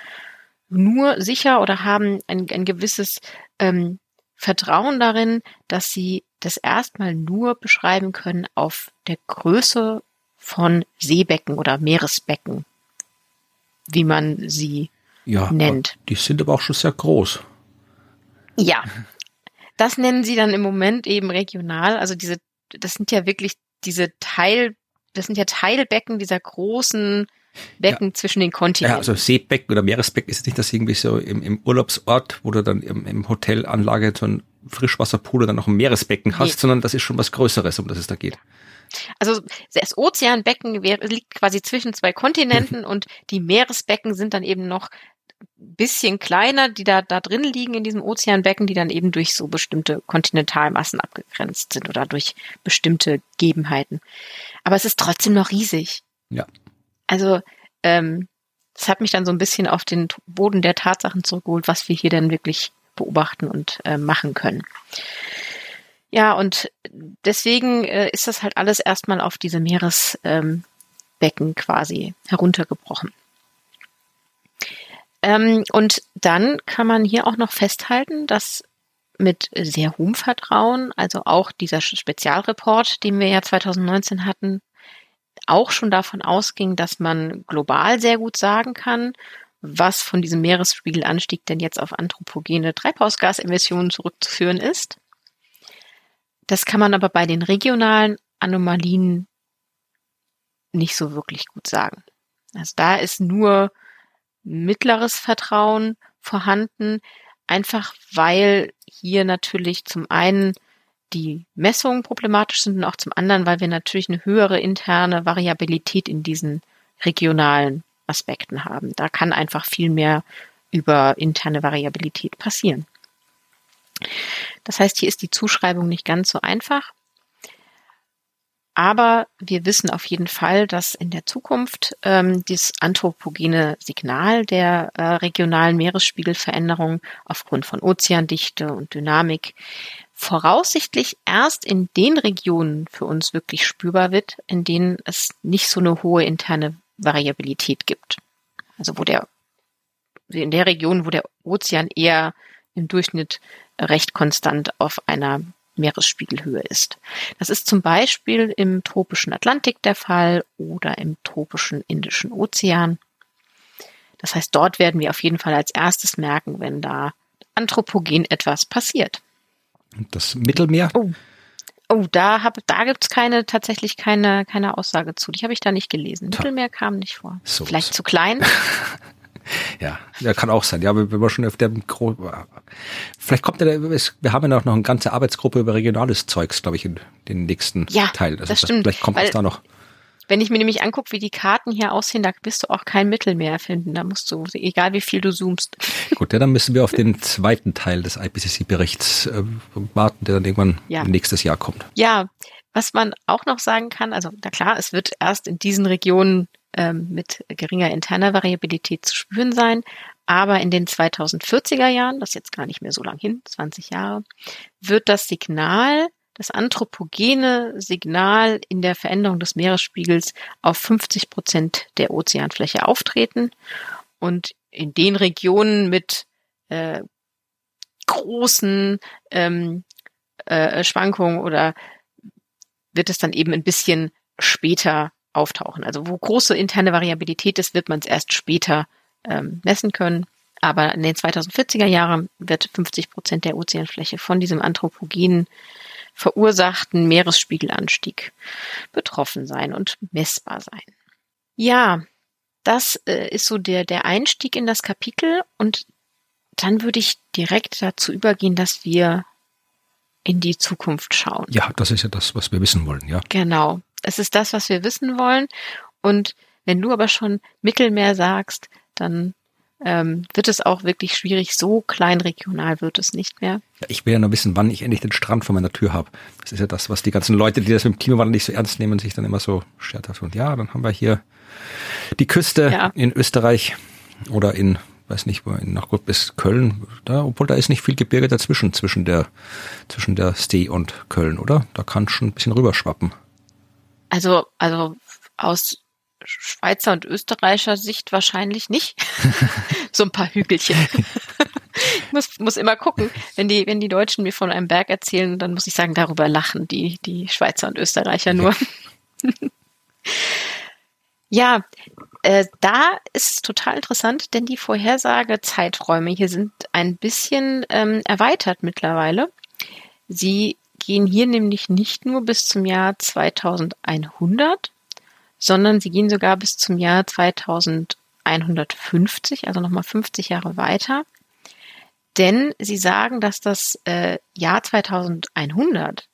Speaker 2: nur sicher oder haben ein, ein gewisses ähm, Vertrauen darin, dass sie das erstmal nur beschreiben können auf der Größe von Seebecken oder Meeresbecken, wie man sie ja, nennt.
Speaker 3: Die sind aber auch schon sehr groß.
Speaker 2: Ja, das nennen sie dann im Moment eben regional. Also diese, das sind ja wirklich diese Teil, das sind ja Teilbecken dieser großen Becken ja. zwischen den Kontinenten. Ja,
Speaker 3: also Seebecken oder Meeresbecken ist nicht das irgendwie so im, im Urlaubsort, wo du dann im, im Hotelanlage so ein Frischwasserpool oder noch ein Meeresbecken hast, nee. sondern das ist schon was Größeres, um das es da geht.
Speaker 2: Also das Ozeanbecken liegt quasi zwischen zwei Kontinenten <laughs> und die Meeresbecken sind dann eben noch bisschen kleiner, die da, da drin liegen in diesem Ozeanbecken, die dann eben durch so bestimmte Kontinentalmassen abgegrenzt sind oder durch bestimmte Gegebenheiten. Aber es ist trotzdem noch riesig.
Speaker 3: Ja.
Speaker 2: Also, ähm, das hat mich dann so ein bisschen auf den Boden der Tatsachen zurückgeholt, was wir hier denn wirklich beobachten und äh, machen können. Ja, und deswegen äh, ist das halt alles erstmal auf diese Meeresbecken ähm, quasi heruntergebrochen. Ähm, und dann kann man hier auch noch festhalten, dass mit sehr hohem Vertrauen, also auch dieser Spezialreport, den wir ja 2019 hatten, auch schon davon ausging, dass man global sehr gut sagen kann, was von diesem Meeresspiegelanstieg denn jetzt auf anthropogene Treibhausgasemissionen zurückzuführen ist. Das kann man aber bei den regionalen Anomalien nicht so wirklich gut sagen. Also da ist nur mittleres Vertrauen vorhanden, einfach weil hier natürlich zum einen die Messungen problematisch sind und auch zum anderen, weil wir natürlich eine höhere interne Variabilität in diesen regionalen Aspekten haben. Da kann einfach viel mehr über interne Variabilität passieren. Das heißt, hier ist die Zuschreibung nicht ganz so einfach. Aber wir wissen auf jeden Fall, dass in der Zukunft ähm, das anthropogene Signal der äh, regionalen Meeresspiegelveränderung aufgrund von Ozeandichte und Dynamik voraussichtlich erst in den Regionen für uns wirklich spürbar wird, in denen es nicht so eine hohe interne Variabilität gibt. Also wo der in der Region, wo der Ozean eher im Durchschnitt recht konstant auf einer Meeresspiegelhöhe ist. Das ist zum Beispiel im tropischen Atlantik der Fall oder im tropischen Indischen Ozean. Das heißt, dort werden wir auf jeden Fall als erstes merken, wenn da anthropogen etwas passiert.
Speaker 3: Das Mittelmeer?
Speaker 2: Oh, oh da, hab, da gibt's keine, tatsächlich keine, keine Aussage zu. Die habe ich da nicht gelesen. Mittelmeer kam nicht vor. So Vielleicht zu klein. <laughs> <laughs>
Speaker 3: Ja, ja, kann auch sein. Ja, wenn wir schon auf der Gro vielleicht kommt ja, wir haben ja auch noch eine ganze Arbeitsgruppe über regionales Zeugs, glaube ich, in den nächsten
Speaker 2: ja,
Speaker 3: Teil.
Speaker 2: Also das stimmt.
Speaker 3: Vielleicht kommt es da noch.
Speaker 2: Wenn ich mir nämlich angucke, wie die Karten hier aussehen, da wirst du auch kein Mittelmeer finden. Da musst du, egal wie viel du zoomst. <laughs>
Speaker 3: Gut, ja, dann müssen wir auf den zweiten Teil des IPCC-Berichts äh, warten, der dann irgendwann ja. nächstes Jahr kommt.
Speaker 2: Ja, was man auch noch sagen kann, also na klar, es wird erst in diesen Regionen ähm, mit geringer interner Variabilität zu spüren sein. Aber in den 2040er Jahren, das ist jetzt gar nicht mehr so lang hin, 20 Jahre, wird das Signal, das anthropogene Signal in der Veränderung des Meeresspiegels auf 50 Prozent der Ozeanfläche auftreten. Und in den Regionen mit äh, großen ähm, äh, Schwankungen oder wird es dann eben ein bisschen später auftauchen. Also wo große interne Variabilität ist, wird man es erst später ähm, messen können. Aber in den 2040er Jahren wird 50 Prozent der Ozeanfläche von diesem anthropogenen verursachten Meeresspiegelanstieg betroffen sein und messbar sein. Ja, das äh, ist so der, der Einstieg in das Kapitel und dann würde ich direkt dazu übergehen, dass wir in die Zukunft schauen.
Speaker 3: Ja, das ist ja das, was wir wissen wollen, ja.
Speaker 2: Genau. Es ist das, was wir wissen wollen. Und wenn du aber schon Mittelmeer sagst, dann ähm, wird es auch wirklich schwierig. So klein regional wird es nicht mehr.
Speaker 3: Ich will ja nur wissen, wann ich endlich den Strand vor meiner Tür habe. Das ist ja das, was die ganzen Leute, die das mit dem Klimawandel nicht so ernst nehmen, sich dann immer so scherzhaft und ja, dann haben wir hier die Küste ja. in Österreich oder in weiß nicht, wo nach gut bis Köln, da, obwohl da ist nicht viel Gebirge dazwischen, zwischen der, zwischen der Stee und Köln, oder? Da kann schon ein bisschen rüberschwappen.
Speaker 2: Also, also aus Schweizer und Österreicher Sicht wahrscheinlich nicht. <laughs> so ein paar Hügelchen. ich muss, muss immer gucken, wenn die, wenn die Deutschen mir von einem Berg erzählen, dann muss ich sagen, darüber lachen die, die Schweizer und Österreicher nur. <laughs> ja, äh, da ist es total interessant, denn die Vorhersagezeiträume hier sind ein bisschen ähm, erweitert mittlerweile. Sie gehen hier nämlich nicht nur bis zum Jahr 2100, sondern sie gehen sogar bis zum Jahr 2150, also nochmal 50 Jahre weiter. Denn sie sagen, dass das äh, Jahr 2100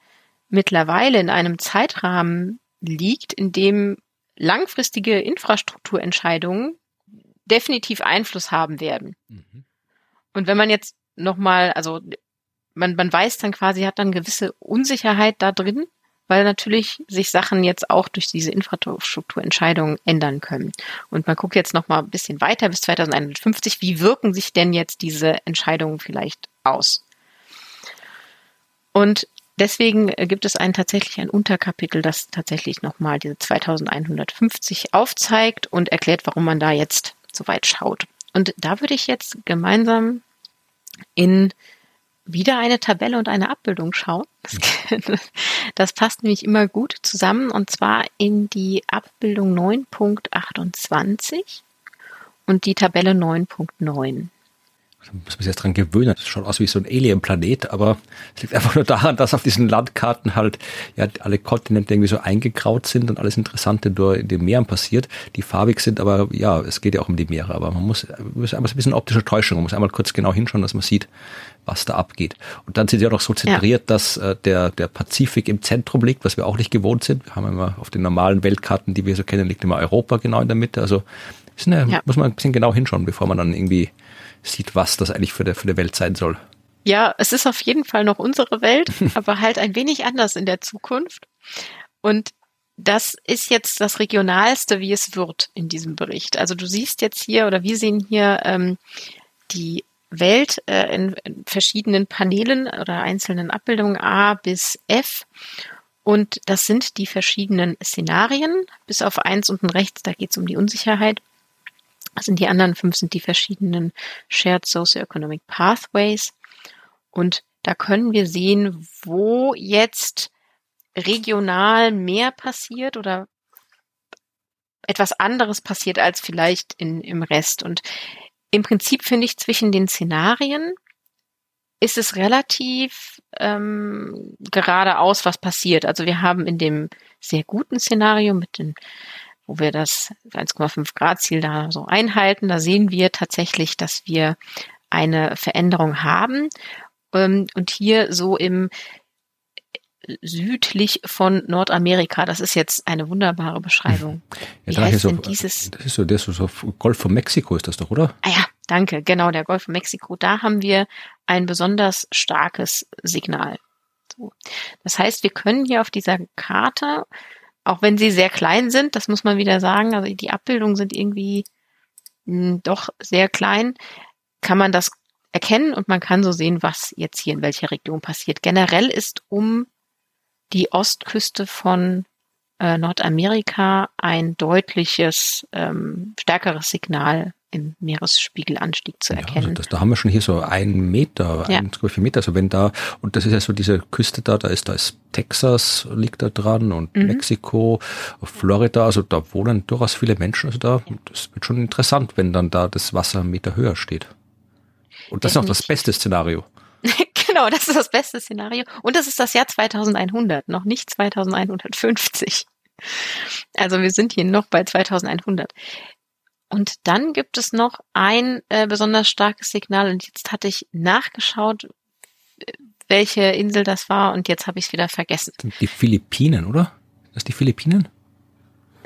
Speaker 2: mittlerweile in einem Zeitrahmen liegt, in dem langfristige Infrastrukturentscheidungen definitiv Einfluss haben werden. Mhm. Und wenn man jetzt nochmal, also man, man weiß dann quasi, hat dann gewisse Unsicherheit da drin, weil natürlich sich Sachen jetzt auch durch diese Infrastrukturentscheidungen ändern können. Und man guckt jetzt noch mal ein bisschen weiter bis 2150. Wie wirken sich denn jetzt diese Entscheidungen vielleicht aus? Und deswegen gibt es einen tatsächlich ein Unterkapitel, das tatsächlich noch mal diese 2150 aufzeigt und erklärt, warum man da jetzt so weit schaut. Und da würde ich jetzt gemeinsam in wieder eine Tabelle und eine Abbildung schauen. Das, das, passt nämlich immer gut zusammen und zwar in die Abbildung 9.28 und die Tabelle 9.9.
Speaker 3: Da muss man sich jetzt dran gewöhnen. Das schaut aus wie so ein Alien-Planet, aber es liegt einfach nur daran, dass auf diesen Landkarten halt ja alle Kontinente irgendwie so eingegraut sind und alles Interessante nur in den Meeren passiert, die farbig sind, aber ja, es geht ja auch um die Meere, aber man muss, muss einmal so ein bisschen optische Täuschung, man muss einmal kurz genau hinschauen, dass man sieht, was da abgeht. Und dann sind sie auch noch so zentriert, ja. dass äh, der, der Pazifik im Zentrum liegt, was wir auch nicht gewohnt sind. Wir haben immer auf den normalen Weltkarten, die wir so kennen, liegt immer Europa genau in der Mitte. Also eine, ja. muss man ein bisschen genau hinschauen, bevor man dann irgendwie sieht, was das eigentlich für, der, für die Welt sein soll.
Speaker 2: Ja, es ist auf jeden Fall noch unsere Welt, <laughs> aber halt ein wenig anders in der Zukunft. Und das ist jetzt das Regionalste, wie es wird in diesem Bericht. Also du siehst jetzt hier oder wir sehen hier ähm, die Welt äh, in, in verschiedenen Panelen oder einzelnen Abbildungen A bis F. Und das sind die verschiedenen Szenarien, bis auf eins unten rechts, da geht es um die Unsicherheit. Das sind die anderen fünf sind die verschiedenen Shared Socioeconomic Pathways. Und da können wir sehen, wo jetzt regional mehr passiert oder etwas anderes passiert als vielleicht in, im Rest. Und im Prinzip finde ich zwischen den Szenarien ist es relativ ähm, geradeaus, was passiert. Also wir haben in dem sehr guten Szenario mit den wo wir das 1,5 Grad Ziel da so einhalten, da sehen wir tatsächlich, dass wir eine Veränderung haben. Ähm, und hier so im südlich von Nordamerika. Das ist jetzt eine wunderbare Beschreibung. <laughs>
Speaker 3: Ja, Wie heißt so, denn dieses? Das ist so, der ist so Golf von Mexiko ist das doch, oder?
Speaker 2: Ah ja, danke. Genau, der Golf von Mexiko. Da haben wir ein besonders starkes Signal. So. Das heißt, wir können hier auf dieser Karte auch wenn sie sehr klein sind, das muss man wieder sagen, also die Abbildungen sind irgendwie hm, doch sehr klein, kann man das erkennen und man kann so sehen, was jetzt hier in welcher Region passiert. Generell ist um die Ostküste von äh, Nordamerika ein deutliches, ähm, stärkeres Signal im Meeresspiegelanstieg zu erkennen. Ja, also
Speaker 3: das, da haben wir schon hier so einen Meter, ja. 1,4 Meter, also wenn da, und das ist ja so diese Küste da, da ist, da ist Texas liegt da dran und mhm. Mexiko, Florida, also da wohnen durchaus viele Menschen, also da, das wird schon interessant, wenn dann da das Wasser einen Meter höher steht. Und das ist auch das beste Szenario. <laughs>
Speaker 2: genau, das ist das beste Szenario. Und das ist das Jahr 2100, noch nicht 2150. Also wir sind hier noch bei 2100. Und dann gibt es noch ein äh, besonders starkes Signal und jetzt hatte ich nachgeschaut, welche Insel das war und jetzt habe ich es wieder vergessen.
Speaker 3: Die Philippinen, oder? Das die Philippinen?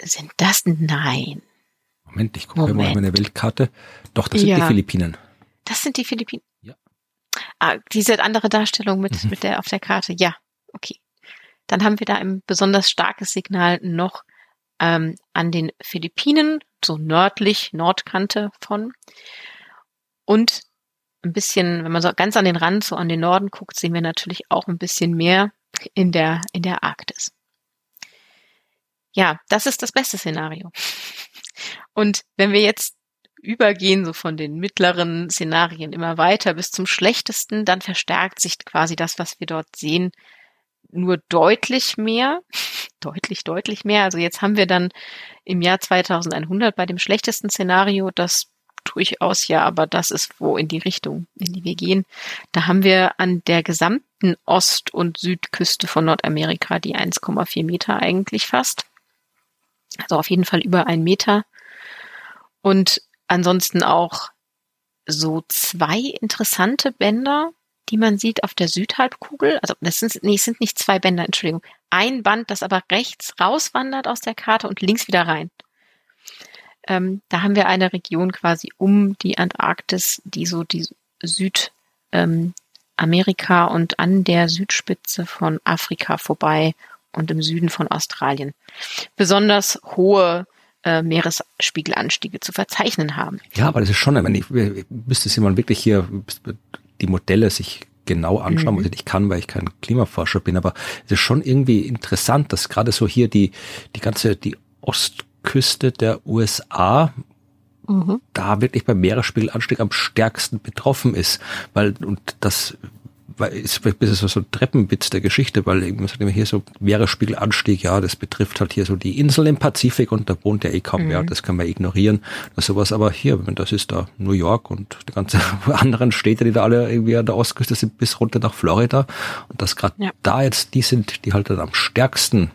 Speaker 2: Sind das? Nein.
Speaker 3: Moment, ich gucke mal meine Weltkarte. Doch, das sind ja. die Philippinen.
Speaker 2: Das sind die Philippinen. Ja. Ah, diese andere Darstellung mit, mhm. mit der auf der Karte. Ja, okay. Dann haben wir da ein besonders starkes Signal noch ähm, an den Philippinen, so nördlich, Nordkante von. Und ein bisschen, wenn man so ganz an den Rand, so an den Norden guckt, sehen wir natürlich auch ein bisschen mehr in der, in der Arktis. Ja, das ist das beste Szenario. Und wenn wir jetzt übergehen, so von den mittleren Szenarien immer weiter bis zum schlechtesten, dann verstärkt sich quasi das, was wir dort sehen, nur deutlich mehr, <laughs> deutlich, deutlich mehr. Also jetzt haben wir dann im Jahr 2100 bei dem schlechtesten Szenario, das durchaus ja, aber das ist wo in die Richtung, in die wir gehen. Da haben wir an der gesamten Ost- und Südküste von Nordamerika die 1,4 Meter eigentlich fast. Also auf jeden Fall über ein Meter. Und ansonsten auch so zwei interessante Bänder, die man sieht auf der Südhalbkugel. Also das sind, nee, es sind nicht zwei Bänder, Entschuldigung. Ein Band, das aber rechts rauswandert aus der Karte und links wieder rein. Ähm, da haben wir eine Region quasi um die Antarktis, die so die Südamerika ähm, und an der Südspitze von Afrika vorbei und im Süden von Australien besonders hohe äh, Meeresspiegelanstiege zu verzeichnen haben.
Speaker 3: Ja, aber das ist schon, wenn ich müsste sie mal wirklich hier die Modelle sich genau anschauen, mhm. was ich nicht kann, weil ich kein Klimaforscher bin, aber es ist schon irgendwie interessant, dass gerade so hier die, die ganze, die Ostküste der USA mhm. da wirklich beim Meeresspiegelanstieg am stärksten betroffen ist. Weil, und das weil ist ein bisschen so, ein Treppenwitz der Geschichte, weil man sagt immer hier so Meeresspiegelanstieg, ja, das betrifft halt hier so die Insel im Pazifik und da wohnt ja eh kaum mhm. mehr, das kann man ignorieren. Das sowas aber hier, das ist da New York und die ganzen <laughs> anderen Städte, die da alle irgendwie an der Ostküste sind, bis runter nach Florida und das gerade ja. da jetzt die sind, die halt dann am stärksten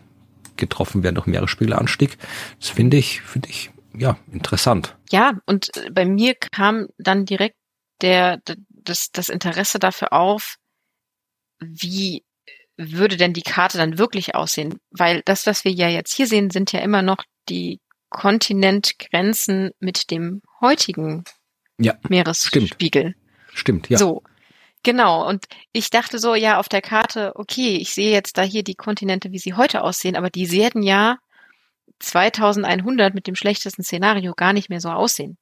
Speaker 3: getroffen werden durch Meeresspiegelanstieg. Das finde ich, finde ich, ja, interessant.
Speaker 2: Ja, und bei mir kam dann direkt der, das, das Interesse dafür auf, wie würde denn die Karte dann wirklich aussehen? Weil das, was wir ja jetzt hier sehen, sind ja immer noch die Kontinentgrenzen mit dem heutigen ja, Meeresspiegel.
Speaker 3: Stimmt. stimmt, ja.
Speaker 2: So. Genau. Und ich dachte so, ja, auf der Karte, okay, ich sehe jetzt da hier die Kontinente, wie sie heute aussehen, aber die werden ja 2100 mit dem schlechtesten Szenario gar nicht mehr so aussehen.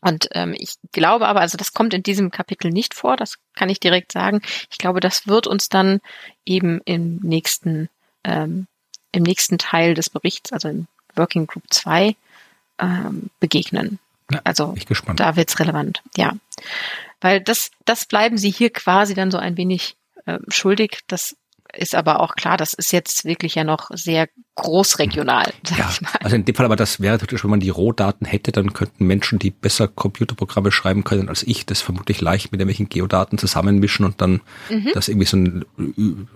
Speaker 2: Und ähm, ich glaube aber, also das kommt in diesem Kapitel nicht vor, das kann ich direkt sagen. Ich glaube, das wird uns dann eben im nächsten, ähm, im nächsten Teil des Berichts, also im Working Group 2, ähm, begegnen. Ja, also da wird's relevant, ja. Weil das, das bleiben sie hier quasi dann so ein wenig äh, schuldig. Das ist aber auch klar, das ist jetzt wirklich ja noch sehr großregional. <laughs> Sag
Speaker 3: ja, ich mal. also in dem Fall aber das wäre natürlich, wenn man die Rohdaten hätte, dann könnten Menschen, die besser Computerprogramme schreiben können als ich, das vermutlich leicht mit irgendwelchen Geodaten zusammenmischen und dann mhm. das irgendwie so ein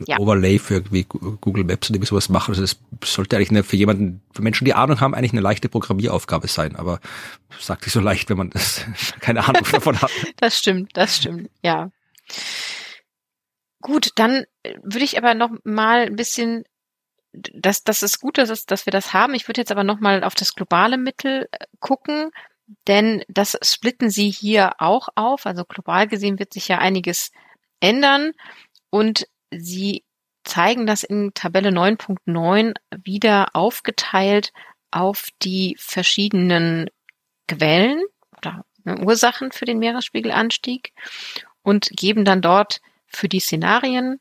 Speaker 3: ja. Overlay für irgendwie Google Maps oder irgendwie sowas machen. Also das sollte eigentlich eine, für jemanden, für Menschen, die Ahnung haben, eigentlich eine leichte Programmieraufgabe sein, aber sagt sich so leicht, wenn man das <laughs> keine Ahnung davon hat. <laughs>
Speaker 2: Das stimmt, das stimmt, ja. Gut, dann äh, würde ich aber noch mal ein bisschen, das, das ist gut, dass, es, dass wir das haben. Ich würde jetzt aber noch mal auf das globale Mittel äh, gucken, denn das splitten Sie hier auch auf. Also global gesehen wird sich ja einiges ändern und Sie zeigen das in Tabelle 9.9 wieder aufgeteilt auf die verschiedenen Quellen oder ne, Ursachen für den Meeresspiegelanstieg und geben dann dort für die Szenarien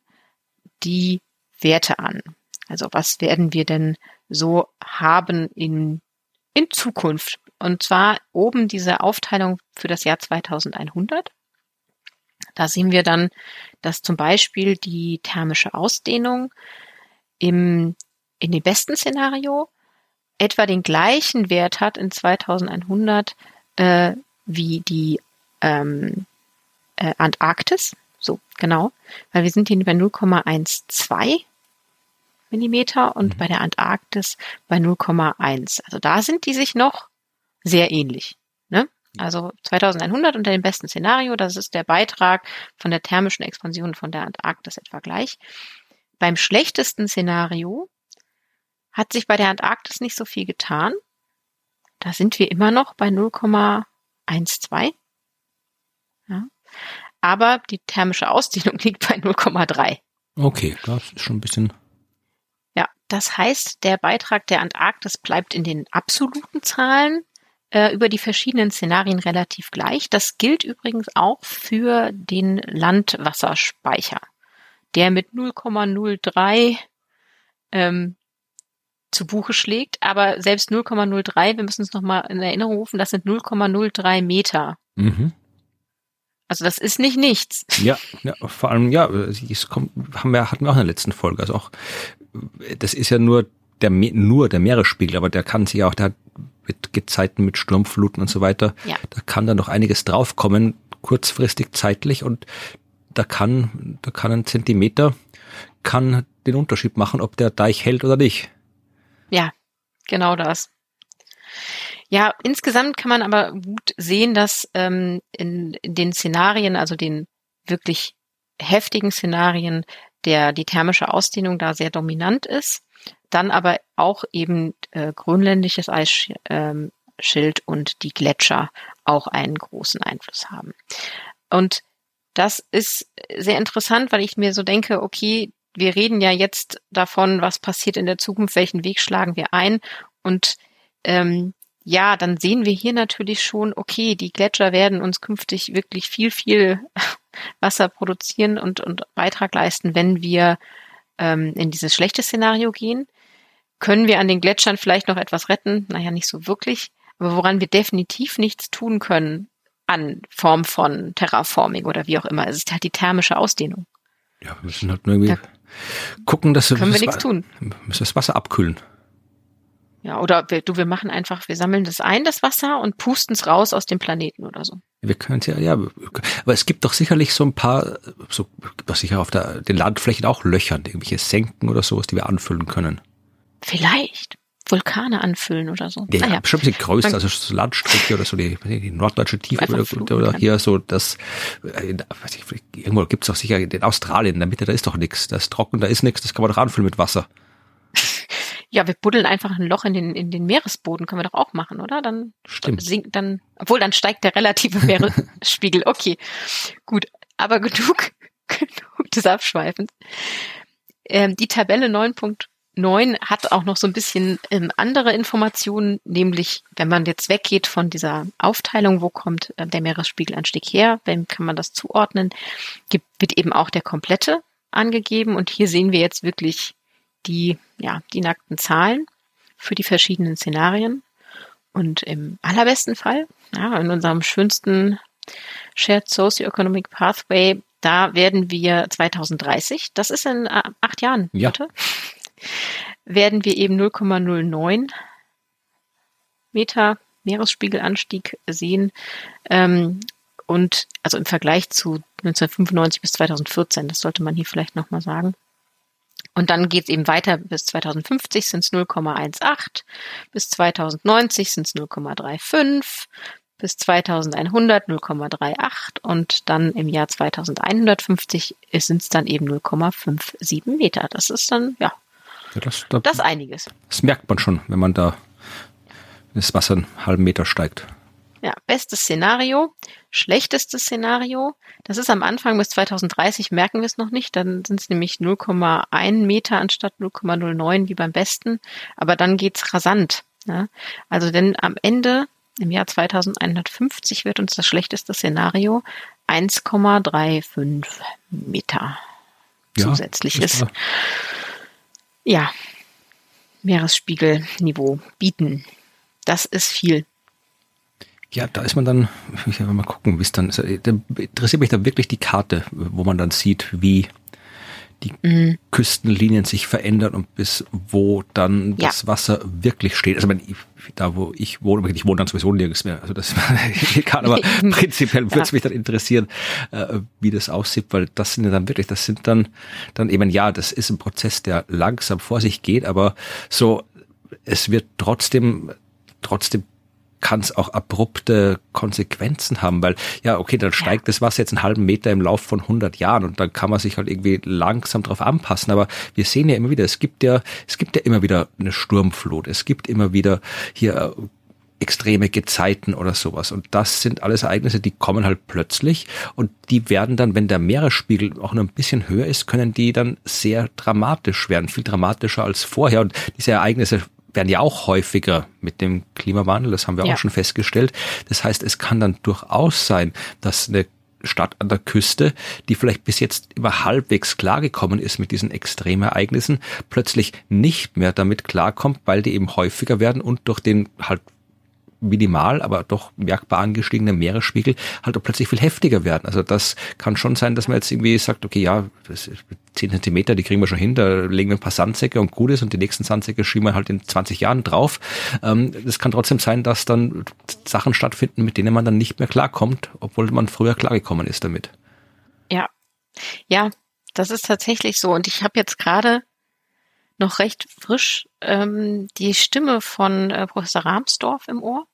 Speaker 2: die Werte an. Also was werden wir denn so haben in, in Zukunft? Und zwar oben diese Aufteilung für das Jahr 2100. Da sehen wir dann, dass zum Beispiel die thermische Ausdehnung im, in dem besten Szenario etwa den gleichen Wert hat in 2100 äh, wie die ähm, äh, Antarktis. So, genau. Weil wir sind hier bei 0,12 Millimeter und mhm. bei der Antarktis bei 0,1. Also da sind die sich noch sehr ähnlich. Ne? Also 2100 unter dem besten Szenario, das ist der Beitrag von der thermischen Expansion von der Antarktis etwa gleich. Beim schlechtesten Szenario hat sich bei der Antarktis nicht so viel getan. Da sind wir immer noch bei 0,12. Ja aber die thermische Ausdehnung <laughs> liegt bei 0,3.
Speaker 3: Okay, das ist schon ein bisschen.
Speaker 2: Ja, das heißt, der Beitrag der Antarktis bleibt in den absoluten Zahlen äh, über die verschiedenen Szenarien relativ gleich. Das gilt übrigens auch für den Landwasserspeicher, der mit 0,03 ähm, zu Buche schlägt. Aber selbst 0,03, wir müssen es nochmal in Erinnerung rufen, das sind 0,03 Meter. Mhm. Also das ist nicht nichts.
Speaker 3: Ja, <laughs> ja vor allem, ja, es kommt, haben wir, hatten wir auch in der letzten Folge. Also auch, das ist ja nur der, nur der Meeresspiegel, aber der kann sich auch, der hat mit Gezeiten, mit Sturmfluten und so weiter, ja. da kann dann noch einiges draufkommen, kurzfristig zeitlich und da kann, da kann ein Zentimeter, kann den Unterschied machen, ob der Deich hält oder nicht.
Speaker 2: Ja, genau das. Ja, insgesamt kann man aber gut sehen, dass ähm, in, in den Szenarien, also den wirklich heftigen Szenarien, der die thermische Ausdehnung da sehr dominant ist. Dann aber auch eben äh, grönländisches Eisschild ähm, und die Gletscher auch einen großen Einfluss haben. Und das ist sehr interessant, weil ich mir so denke, okay, wir reden ja jetzt davon, was passiert in der Zukunft, welchen Weg schlagen wir ein und ähm, ja, dann sehen wir hier natürlich schon, okay, die Gletscher werden uns künftig wirklich viel, viel <laughs> Wasser produzieren und, und Beitrag leisten, wenn wir ähm, in dieses schlechte Szenario gehen. Können wir an den Gletschern vielleicht noch etwas retten? Naja, nicht so wirklich. Aber woran wir definitiv nichts tun können an Form von Terraforming oder wie auch immer, es ist halt die thermische Ausdehnung.
Speaker 3: Ja, wir müssen halt irgendwie da gucken, dass
Speaker 2: können wir nichts tun.
Speaker 3: Müssen das Wasser abkühlen.
Speaker 2: Ja, oder wir, du, wir machen einfach, wir sammeln das ein, das Wasser, und pusten es raus aus dem Planeten oder so.
Speaker 3: Wir können es ja, ja, aber es gibt doch sicherlich so ein paar, so gibt doch sicher auf der, den Landflächen auch Löchern, irgendwelche Senken oder sowas, die wir anfüllen können.
Speaker 2: Vielleicht. Vulkane anfüllen oder so.
Speaker 3: Ja, naja. schon ein bisschen größer, also so Landstrecke oder so, die, die norddeutsche Tiefe oder, oder hier so das, äh, weiß ich, irgendwo gibt's doch sicher in Australien, in der Mitte, da ist doch nichts, da ist trocken, da ist nichts, das kann man doch anfüllen mit Wasser.
Speaker 2: Ja, wir buddeln einfach ein Loch in den, in den Meeresboden, können wir doch auch machen, oder? Dann
Speaker 3: Stimmt.
Speaker 2: sinkt dann, obwohl dann steigt der relative <laughs> Meeresspiegel. Okay, gut, aber genug, <laughs> genug des Abschweifens. Ähm, die Tabelle 9.9 hat auch noch so ein bisschen ähm, andere Informationen, nämlich wenn man jetzt weggeht von dieser Aufteilung, wo kommt äh, der Meeresspiegelanstieg her, wem kann man das zuordnen, gibt, wird eben auch der komplette angegeben und hier sehen wir jetzt wirklich die, ja, die nackten Zahlen für die verschiedenen Szenarien. Und im allerbesten Fall, ja, in unserem schönsten Shared Socioeconomic Pathway, da werden wir 2030, das ist in äh, acht Jahren,
Speaker 3: ja.
Speaker 2: Bitte, werden wir eben 0,09 Meter Meeresspiegelanstieg sehen. Ähm, und also im Vergleich zu 1995 bis 2014, das sollte man hier vielleicht nochmal sagen. Und dann geht es eben weiter bis 2050 sind es 0,18, bis 2090 sind es 0,35, bis 2100 0,38 und dann im Jahr 2150 sind es dann eben 0,57 Meter. Das ist dann, ja, ja das, das, das einiges.
Speaker 3: Das merkt man schon, wenn man da das Wasser einen halben Meter steigt.
Speaker 2: Ja, bestes Szenario, schlechtestes Szenario. Das ist am Anfang bis 2030 merken wir es noch nicht. Dann sind es nämlich 0,1 Meter anstatt 0,09 wie beim besten. Aber dann geht's rasant. Ja? Also denn am Ende im Jahr 2150 wird uns das schlechteste Szenario 1,35 Meter ja, zusätzliches ja, Meeresspiegelniveau bieten. Das ist viel.
Speaker 3: Ja, da ist man dann, ich will mal gucken, wie es dann, da interessiert mich dann wirklich die Karte, wo man dann sieht, wie die mhm. Küstenlinien sich verändern und bis wo dann ja. das Wasser wirklich steht. Also wenn, da wo ich wohne, ich wohne dann sowieso nirgends mehr. Also das kann, <laughs> <laughs> aber prinzipiell würde es mich dann interessieren, äh, wie das aussieht, weil das sind ja dann wirklich, das sind dann, dann eben, ja, das ist ein Prozess, der langsam vor sich geht, aber so, es wird trotzdem, trotzdem kann es auch abrupte Konsequenzen haben, weil ja, okay, dann steigt ja. das Wasser jetzt einen halben Meter im Lauf von 100 Jahren und dann kann man sich halt irgendwie langsam darauf anpassen, aber wir sehen ja immer wieder, es gibt ja, es gibt ja immer wieder eine Sturmflut, es gibt immer wieder hier äh, extreme Gezeiten oder sowas. Und das sind alles Ereignisse, die kommen halt plötzlich und die werden dann, wenn der Meeresspiegel auch nur ein bisschen höher ist, können die dann sehr dramatisch werden, viel dramatischer als vorher. Und diese Ereignisse werden ja auch häufiger mit dem Klimawandel, das haben wir ja. auch schon festgestellt. Das heißt, es kann dann durchaus sein, dass eine Stadt an der Küste, die vielleicht bis jetzt immer halbwegs klargekommen ist mit diesen Extremereignissen, plötzlich nicht mehr damit klarkommt, weil die eben häufiger werden und durch den halt minimal, aber doch merkbar angestiegene Meeresspiegel halt auch plötzlich viel heftiger werden. Also das kann schon sein, dass man jetzt irgendwie sagt, okay, ja, das ist 10 Zentimeter, die kriegen wir schon hin, da legen wir ein paar Sandsäcke und gut ist und die nächsten Sandsäcke schieben wir halt in 20 Jahren drauf. Ähm, es kann trotzdem sein, dass dann Sachen stattfinden, mit denen man dann nicht mehr klarkommt, obwohl man früher klargekommen ist damit.
Speaker 2: Ja, ja, das ist tatsächlich so. Und ich habe jetzt gerade noch recht frisch ähm, die Stimme von äh, Professor Rahmsdorf im Ohr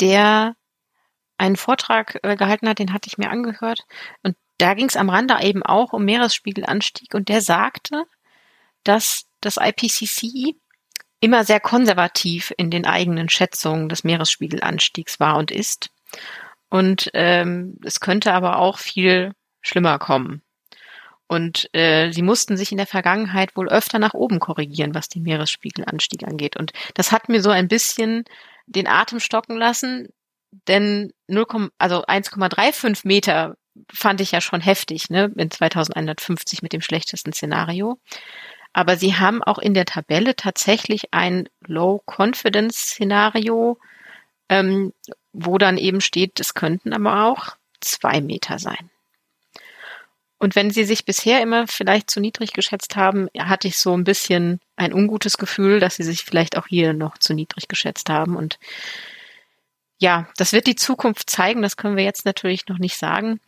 Speaker 2: der einen Vortrag äh, gehalten hat, den hatte ich mir angehört. Und da ging es am Rande eben auch um Meeresspiegelanstieg. Und der sagte, dass das IPCC immer sehr konservativ in den eigenen Schätzungen des Meeresspiegelanstiegs war und ist. Und ähm, es könnte aber auch viel schlimmer kommen. Und äh, sie mussten sich in der Vergangenheit wohl öfter nach oben korrigieren, was den Meeresspiegelanstieg angeht. Und das hat mir so ein bisschen den Atem stocken lassen, denn 0, also 1,35 Meter fand ich ja schon heftig, ne, in 2150 mit dem schlechtesten Szenario. Aber sie haben auch in der Tabelle tatsächlich ein Low-Confidence-Szenario, ähm, wo dann eben steht, es könnten aber auch zwei Meter sein. Und wenn sie sich bisher immer vielleicht zu niedrig geschätzt haben, hatte ich so ein bisschen ein ungutes Gefühl, dass sie sich vielleicht auch hier noch zu niedrig geschätzt haben. Und ja, das wird die Zukunft zeigen. Das können wir jetzt natürlich noch nicht sagen.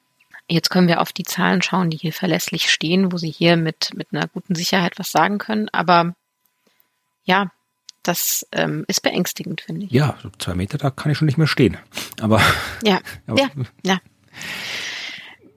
Speaker 2: Jetzt können wir auf die Zahlen schauen, die hier verlässlich stehen, wo sie hier mit, mit einer guten Sicherheit was sagen können. Aber ja, das ähm, ist beängstigend, finde ich.
Speaker 3: Ja, so zwei Meter, da kann ich schon nicht mehr stehen. Aber
Speaker 2: ja, <laughs> aber, ja, ja.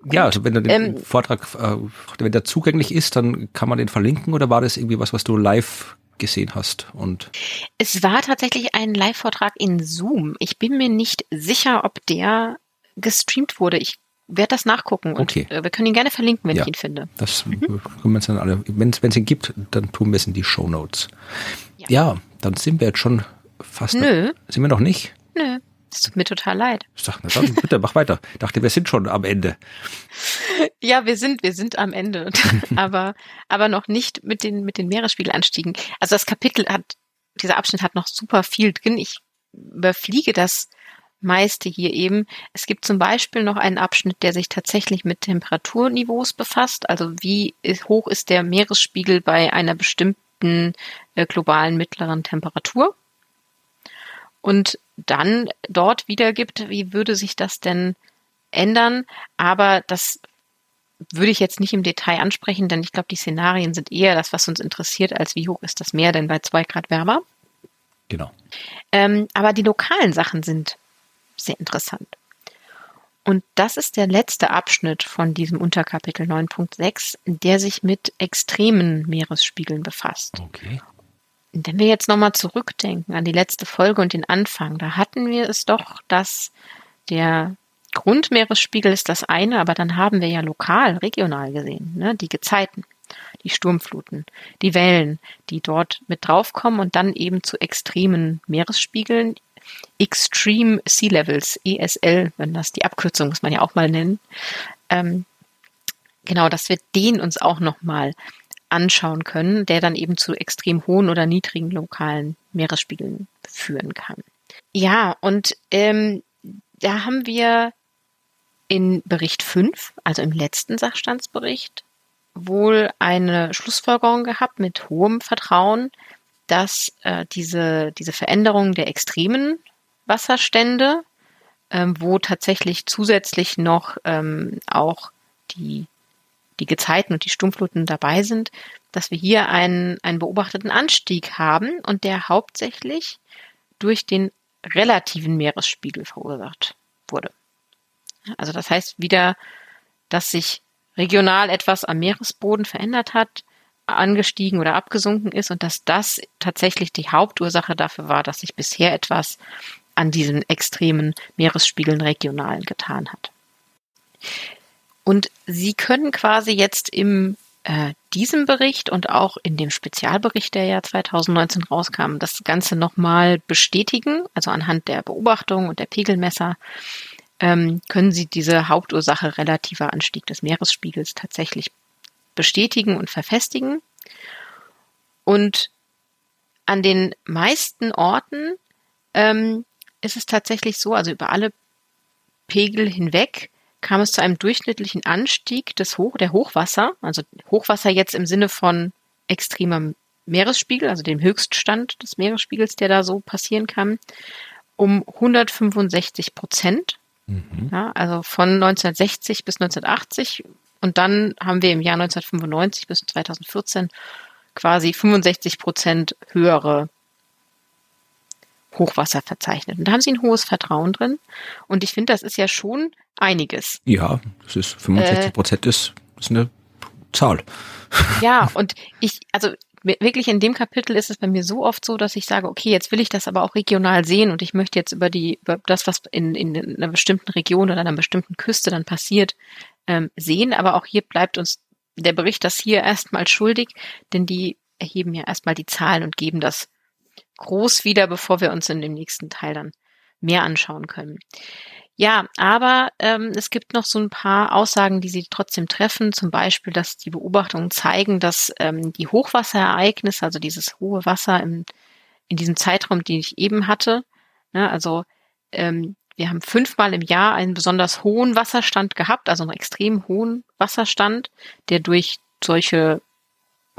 Speaker 3: Ja, also wenn du den ähm, Vortrag, äh, wenn der zugänglich ist, dann kann man den verlinken oder war das irgendwie was, was du live gesehen hast? Und
Speaker 2: es war tatsächlich ein Live-Vortrag in Zoom. Ich bin mir nicht sicher, ob der gestreamt wurde. Ich werde das nachgucken und
Speaker 3: okay.
Speaker 2: Äh, wir können ihn gerne verlinken, wenn ja, ich ihn finde.
Speaker 3: Das mhm. können wir uns dann alle, wenn es ihn gibt, dann tun wir es in die Show Notes. Ja. ja, dann sind wir jetzt schon fast.
Speaker 2: Nö.
Speaker 3: Sind wir noch nicht?
Speaker 2: Nö. Es tut mir total leid.
Speaker 3: Ich na dann, bitte, mach weiter. Ich dachte, wir sind schon am Ende.
Speaker 2: Ja, wir sind, wir sind am Ende. <laughs> aber, aber noch nicht mit den, mit den Meeresspiegelanstiegen. Also das Kapitel hat, dieser Abschnitt hat noch super viel drin. Ich überfliege das meiste hier eben. Es gibt zum Beispiel noch einen Abschnitt, der sich tatsächlich mit Temperaturniveaus befasst. Also wie hoch ist der Meeresspiegel bei einer bestimmten äh, globalen mittleren Temperatur? Und dann dort wiedergibt, wie würde sich das denn ändern? Aber das würde ich jetzt nicht im Detail ansprechen, denn ich glaube, die Szenarien sind eher das, was uns interessiert, als wie hoch ist das Meer denn bei zwei Grad wärmer.
Speaker 3: Genau.
Speaker 2: Ähm, aber die lokalen Sachen sind sehr interessant. Und das ist der letzte Abschnitt von diesem Unterkapitel 9.6, der sich mit extremen Meeresspiegeln befasst.
Speaker 3: Okay.
Speaker 2: Wenn wir jetzt nochmal zurückdenken an die letzte Folge und den Anfang, da hatten wir es doch, dass der Grundmeeresspiegel ist das eine, aber dann haben wir ja lokal, regional gesehen, ne, die Gezeiten, die Sturmfluten, die Wellen, die dort mit draufkommen und dann eben zu extremen Meeresspiegeln, Extreme Sea Levels, ESL, wenn das die Abkürzung muss man ja auch mal nennen. Ähm, genau, dass wir den uns auch nochmal anschauen können, der dann eben zu extrem hohen oder niedrigen lokalen Meeresspiegeln führen kann. Ja, und ähm, da haben wir in Bericht 5, also im letzten Sachstandsbericht, wohl eine Schlussfolgerung gehabt mit hohem Vertrauen, dass äh, diese, diese Veränderung der extremen Wasserstände, ähm, wo tatsächlich zusätzlich noch ähm, auch die die Gezeiten und die Sturmfluten dabei sind, dass wir hier einen, einen beobachteten Anstieg haben und der hauptsächlich durch den relativen Meeresspiegel verursacht wurde. Also das heißt wieder, dass sich regional etwas am Meeresboden verändert hat, angestiegen oder abgesunken ist und dass das tatsächlich die Hauptursache dafür war, dass sich bisher etwas an diesen extremen Meeresspiegeln regional getan hat. Und Sie können quasi jetzt im äh, diesem Bericht und auch in dem Spezialbericht, der ja 2019 rauskam, das Ganze nochmal bestätigen. Also anhand der Beobachtung und der Pegelmesser ähm, können Sie diese Hauptursache relativer Anstieg des Meeresspiegels tatsächlich bestätigen und verfestigen. Und an den meisten Orten ähm, ist es tatsächlich so, also über alle Pegel hinweg, kam es zu einem durchschnittlichen Anstieg des Hoch der Hochwasser, also Hochwasser jetzt im Sinne von extremer Meeresspiegel, also dem Höchststand des Meeresspiegels, der da so passieren kann, um 165 Prozent. Mhm. Ja, also von 1960 bis 1980 und dann haben wir im Jahr 1995 bis 2014 quasi 65 Prozent höhere Hochwasser verzeichnet. Und da haben sie ein hohes Vertrauen drin. Und ich finde, das ist ja schon einiges.
Speaker 3: Ja, das ist 65 Prozent äh, ist, ist eine Zahl. <laughs>
Speaker 2: Ja, und ich, also wirklich in dem Kapitel ist es bei mir so oft so, dass ich sage, okay, jetzt will ich das aber auch regional sehen und ich möchte jetzt über die, über das, was in, in einer bestimmten Region oder einer bestimmten Küste dann passiert, ähm, sehen. Aber auch hier bleibt uns der Bericht das hier erstmal schuldig, denn die erheben ja erstmal die Zahlen und geben das groß wieder, bevor wir uns in dem nächsten Teil dann mehr anschauen können. Ja, aber ähm, es gibt noch so ein paar Aussagen, die sie trotzdem treffen. Zum Beispiel, dass die Beobachtungen zeigen, dass ähm, die Hochwasserereignisse, also dieses hohe Wasser im, in diesem Zeitraum, den ich eben hatte, ne, also ähm, wir haben fünfmal im Jahr einen besonders hohen Wasserstand gehabt, also einen extrem hohen Wasserstand, der durch solche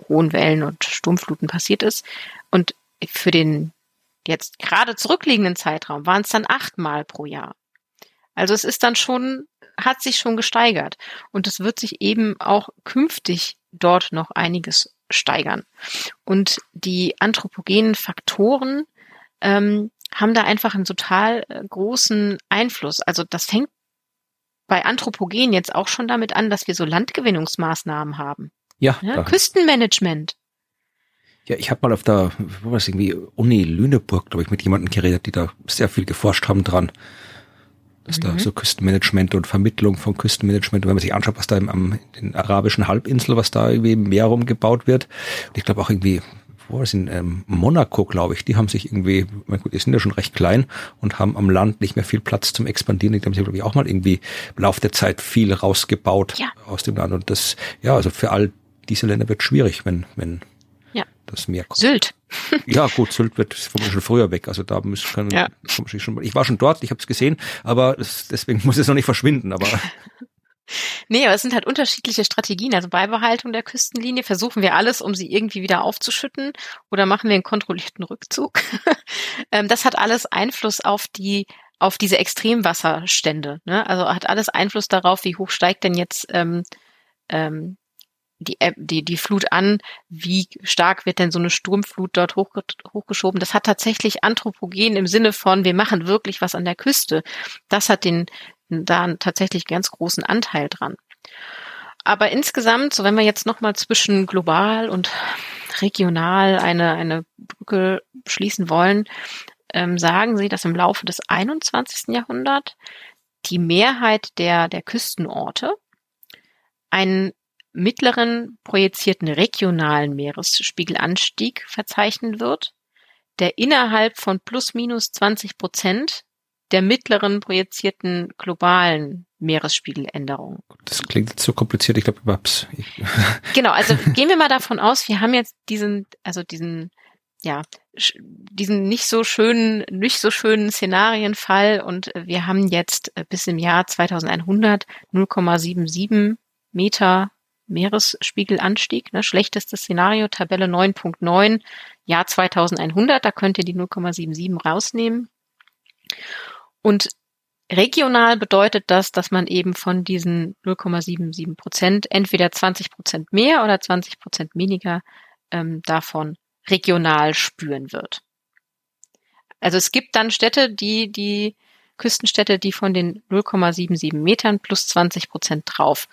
Speaker 2: hohen Wellen und Sturmfluten passiert ist. Und für den jetzt gerade zurückliegenden Zeitraum waren es dann achtmal pro Jahr. Also es ist dann schon, hat sich schon gesteigert. Und es wird sich eben auch künftig dort noch einiges steigern. Und die anthropogenen Faktoren ähm, haben da einfach einen total äh, großen Einfluss. Also das fängt bei Anthropogen jetzt auch schon damit an, dass wir so Landgewinnungsmaßnahmen haben.
Speaker 3: Ja.
Speaker 2: ja Küstenmanagement.
Speaker 3: Ja, ich habe mal auf der, wo war es irgendwie, Uni Lüneburg, glaube ich, mit jemandem geredet, die da sehr viel geforscht haben dran. Dass mhm. da so Küstenmanagement und Vermittlung von Küstenmanagement, wenn man sich anschaut, was da im, am, in den arabischen Halbinsel, was da irgendwie im Meer rumgebaut wird. Und ich glaube auch irgendwie wo war es in ähm, Monaco, glaube ich, die haben sich irgendwie, mein gut, die sind ja schon recht klein und haben am Land nicht mehr viel Platz zum Expandieren. Die haben sich, glaube ich, auch mal irgendwie im Laufe der Zeit viel rausgebaut ja. aus dem Land. Und das, ja, also für all diese Länder wird schwierig, wenn, wenn. Das Meer kommt.
Speaker 2: Sylt. <laughs>
Speaker 3: ja, gut, Sylt wird vermutlich schon früher weg. Also da muss kann, ja. schon, ich war schon dort, ich habe es gesehen, aber das, deswegen <laughs> muss es noch nicht verschwinden. Aber <laughs>
Speaker 2: Nee, aber es sind halt unterschiedliche Strategien. Also Beibehaltung der Küstenlinie, versuchen wir alles, um sie irgendwie wieder aufzuschütten oder machen wir einen kontrollierten Rückzug. Ähm, das hat alles Einfluss auf die auf diese Extremwasserstände. Ne? Also hat alles Einfluss darauf, wie hoch steigt denn jetzt ähm, ähm, die, die, die Flut an, wie stark wird denn so eine Sturmflut dort hoch, hochgeschoben. Das hat tatsächlich Anthropogen im Sinne von, wir machen wirklich was an der Küste. Das hat den, da tatsächlich ganz großen Anteil dran. Aber insgesamt, so wenn wir jetzt nochmal zwischen global und regional eine, eine Brücke schließen wollen, ähm, sagen Sie, dass im Laufe des 21. Jahrhunderts die Mehrheit der, der Küstenorte einen mittleren projizierten regionalen Meeresspiegelanstieg verzeichnen wird, der innerhalb von plus minus 20 Prozent der mittleren projizierten globalen Meeresspiegeländerung.
Speaker 3: Das klingt zu kompliziert, ich glaube, überhaupt. <laughs>
Speaker 2: genau, also gehen wir mal davon aus, wir haben jetzt diesen, also diesen, ja, diesen nicht so schönen, nicht so schönen Szenarienfall und wir haben jetzt äh, bis im Jahr 2100 0,77 Meter Meeresspiegelanstieg, ne, schlechtestes Szenario, Tabelle 9.9, Jahr 2100, da könnt ihr die 0,77 rausnehmen. Und regional bedeutet das, dass man eben von diesen 0,77 Prozent entweder 20 Prozent mehr oder 20 Prozent weniger ähm, davon regional spüren wird. Also es gibt dann Städte, die, die Küstenstädte, die von den 0,77 Metern plus 20 Prozent drauf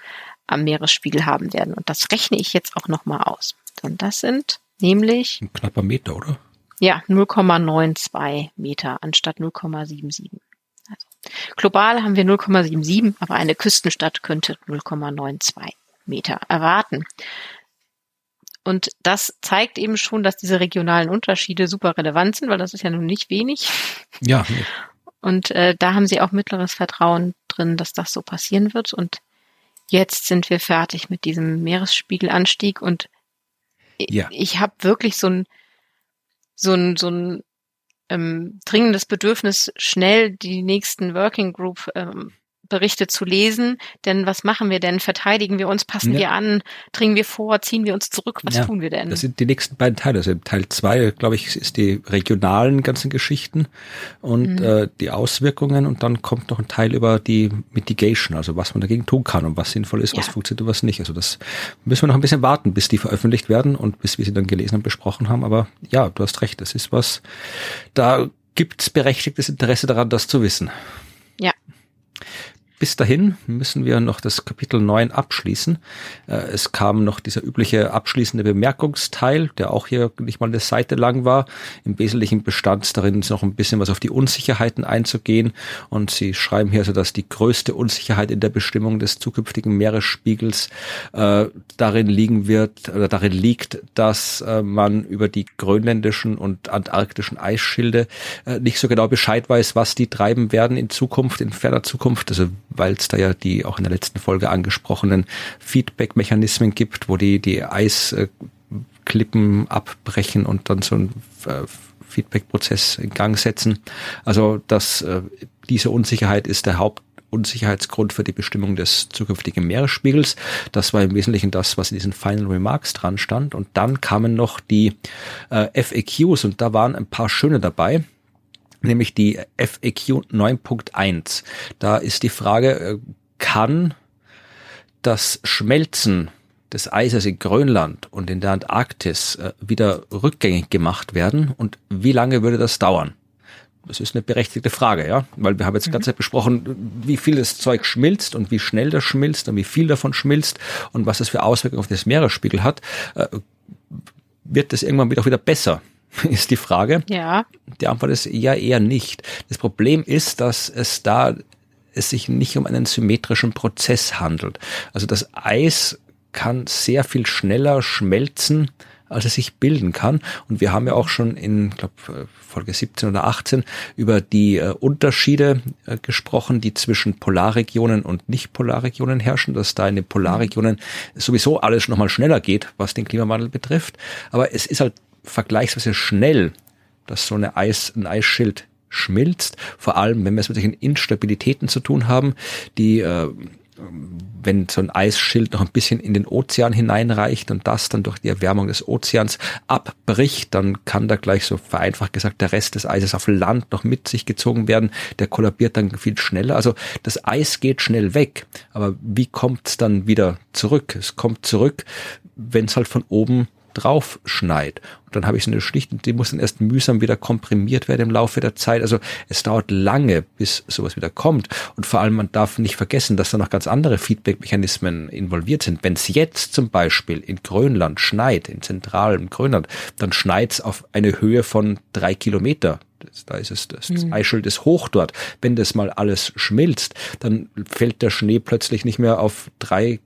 Speaker 2: am Meeresspiegel haben werden. Und das rechne ich jetzt auch nochmal aus. Und das sind nämlich.
Speaker 3: Ein knapper Meter, oder?
Speaker 2: Ja, 0,92 Meter anstatt 0,77. Also, global haben wir 0,77, aber eine Küstenstadt könnte 0,92 Meter erwarten. Und das zeigt eben schon, dass diese regionalen Unterschiede super relevant sind, weil das ist ja nun nicht wenig.
Speaker 3: Ja. Nee.
Speaker 2: Und äh, da haben sie auch mittleres Vertrauen drin, dass das so passieren wird. Und jetzt sind wir fertig mit diesem Meeresspiegelanstieg und ja. ich habe wirklich so ein so ein so ein ähm, dringendes Bedürfnis, schnell die nächsten Working Group ähm, Berichte zu lesen. Denn was machen wir denn? Verteidigen wir uns? Passen ja. wir an? Dringen wir vor? Ziehen wir uns zurück? Was ja, tun wir denn?
Speaker 3: Das sind die nächsten beiden Teile. Also Teil zwei, glaube ich, ist die regionalen ganzen Geschichten und mhm. äh, die Auswirkungen. Und dann kommt noch ein Teil über die Mitigation, also was man dagegen tun kann und was sinnvoll ist, ja. was funktioniert und was nicht. Also das müssen wir noch ein bisschen warten, bis die veröffentlicht werden und bis wir sie dann gelesen und besprochen haben. Aber ja, du hast recht. Das ist was, da gibt's berechtigtes Interesse daran, das zu wissen.
Speaker 2: Ja.
Speaker 3: Bis dahin müssen wir noch das Kapitel 9 abschließen. Äh, es kam noch dieser übliche abschließende Bemerkungsteil, der auch hier nicht mal eine Seite lang war. Im Wesentlichen bestand darin noch ein bisschen was auf die Unsicherheiten einzugehen. Und sie schreiben hier so, dass die größte Unsicherheit in der Bestimmung des zukünftigen Meeresspiegels äh, darin liegen wird oder darin liegt, dass äh, man über die grönländischen und antarktischen Eisschilde äh, nicht so genau Bescheid weiß, was die treiben werden in Zukunft, in ferner Zukunft. Also weil es da ja die auch in der letzten Folge angesprochenen Feedback-Mechanismen gibt, wo die, die Eisklippen abbrechen und dann so ein äh, Feedback-Prozess in Gang setzen. Also dass äh, diese Unsicherheit ist der Haupt Unsicherheitsgrund für die Bestimmung des zukünftigen Meeresspiegels. Das war im Wesentlichen das, was in diesen Final Remarks dran stand. Und dann kamen noch die äh, FAQs und da waren ein paar schöne dabei nämlich die FAQ 9.1. Da ist die Frage, äh, kann das Schmelzen des Eises in Grönland und in der Antarktis äh, wieder rückgängig gemacht werden und wie lange würde das dauern? Das ist eine berechtigte Frage, ja, weil wir haben jetzt mhm. ganz besprochen, wie viel das Zeug schmilzt und wie schnell das schmilzt und wie viel davon schmilzt und was das für Auswirkungen auf das Meeresspiegel hat. Äh, wird das irgendwann wieder, wieder besser? <laughs> ist die Frage.
Speaker 2: Ja.
Speaker 3: Die Antwort ist ja eher nicht. Das Problem ist, dass es da es sich nicht um einen symmetrischen Prozess handelt. Also das Eis kann sehr viel schneller schmelzen, als es sich bilden kann. Und wir haben ja auch schon in, glaube Folge 17 oder 18 über die äh, Unterschiede äh, gesprochen, die zwischen Polarregionen und Nicht-Polarregionen herrschen, dass da in den Polarregionen sowieso alles nochmal schneller geht, was den Klimawandel betrifft. Aber es ist halt vergleichsweise schnell, dass so eine Eis, ein Eisschild schmilzt, vor allem wenn wir es mit solchen Instabilitäten zu tun haben, die äh, wenn so ein Eisschild noch ein bisschen in den Ozean hineinreicht und das dann durch die Erwärmung des Ozeans abbricht, dann kann da gleich so vereinfacht gesagt der Rest des Eises auf Land noch mit sich gezogen werden. Der kollabiert dann viel schneller. Also das Eis geht schnell weg. Aber wie kommt es dann wieder zurück? Es kommt zurück, wenn es halt von oben drauf schneit. Und dann habe ich so eine Schicht und die muss dann erst mühsam wieder komprimiert werden im Laufe der Zeit. Also es dauert lange, bis sowas wieder kommt. Und vor allem, man darf nicht vergessen, dass da noch ganz andere Feedback-Mechanismen involviert sind. Wenn es jetzt zum Beispiel in Grönland schneit, in zentralem Grönland, dann schneit es auf eine Höhe von drei Kilometer. da ist es, das, das mhm. Eisschild ist hoch dort. Wenn das mal alles schmilzt, dann fällt der Schnee plötzlich nicht mehr auf drei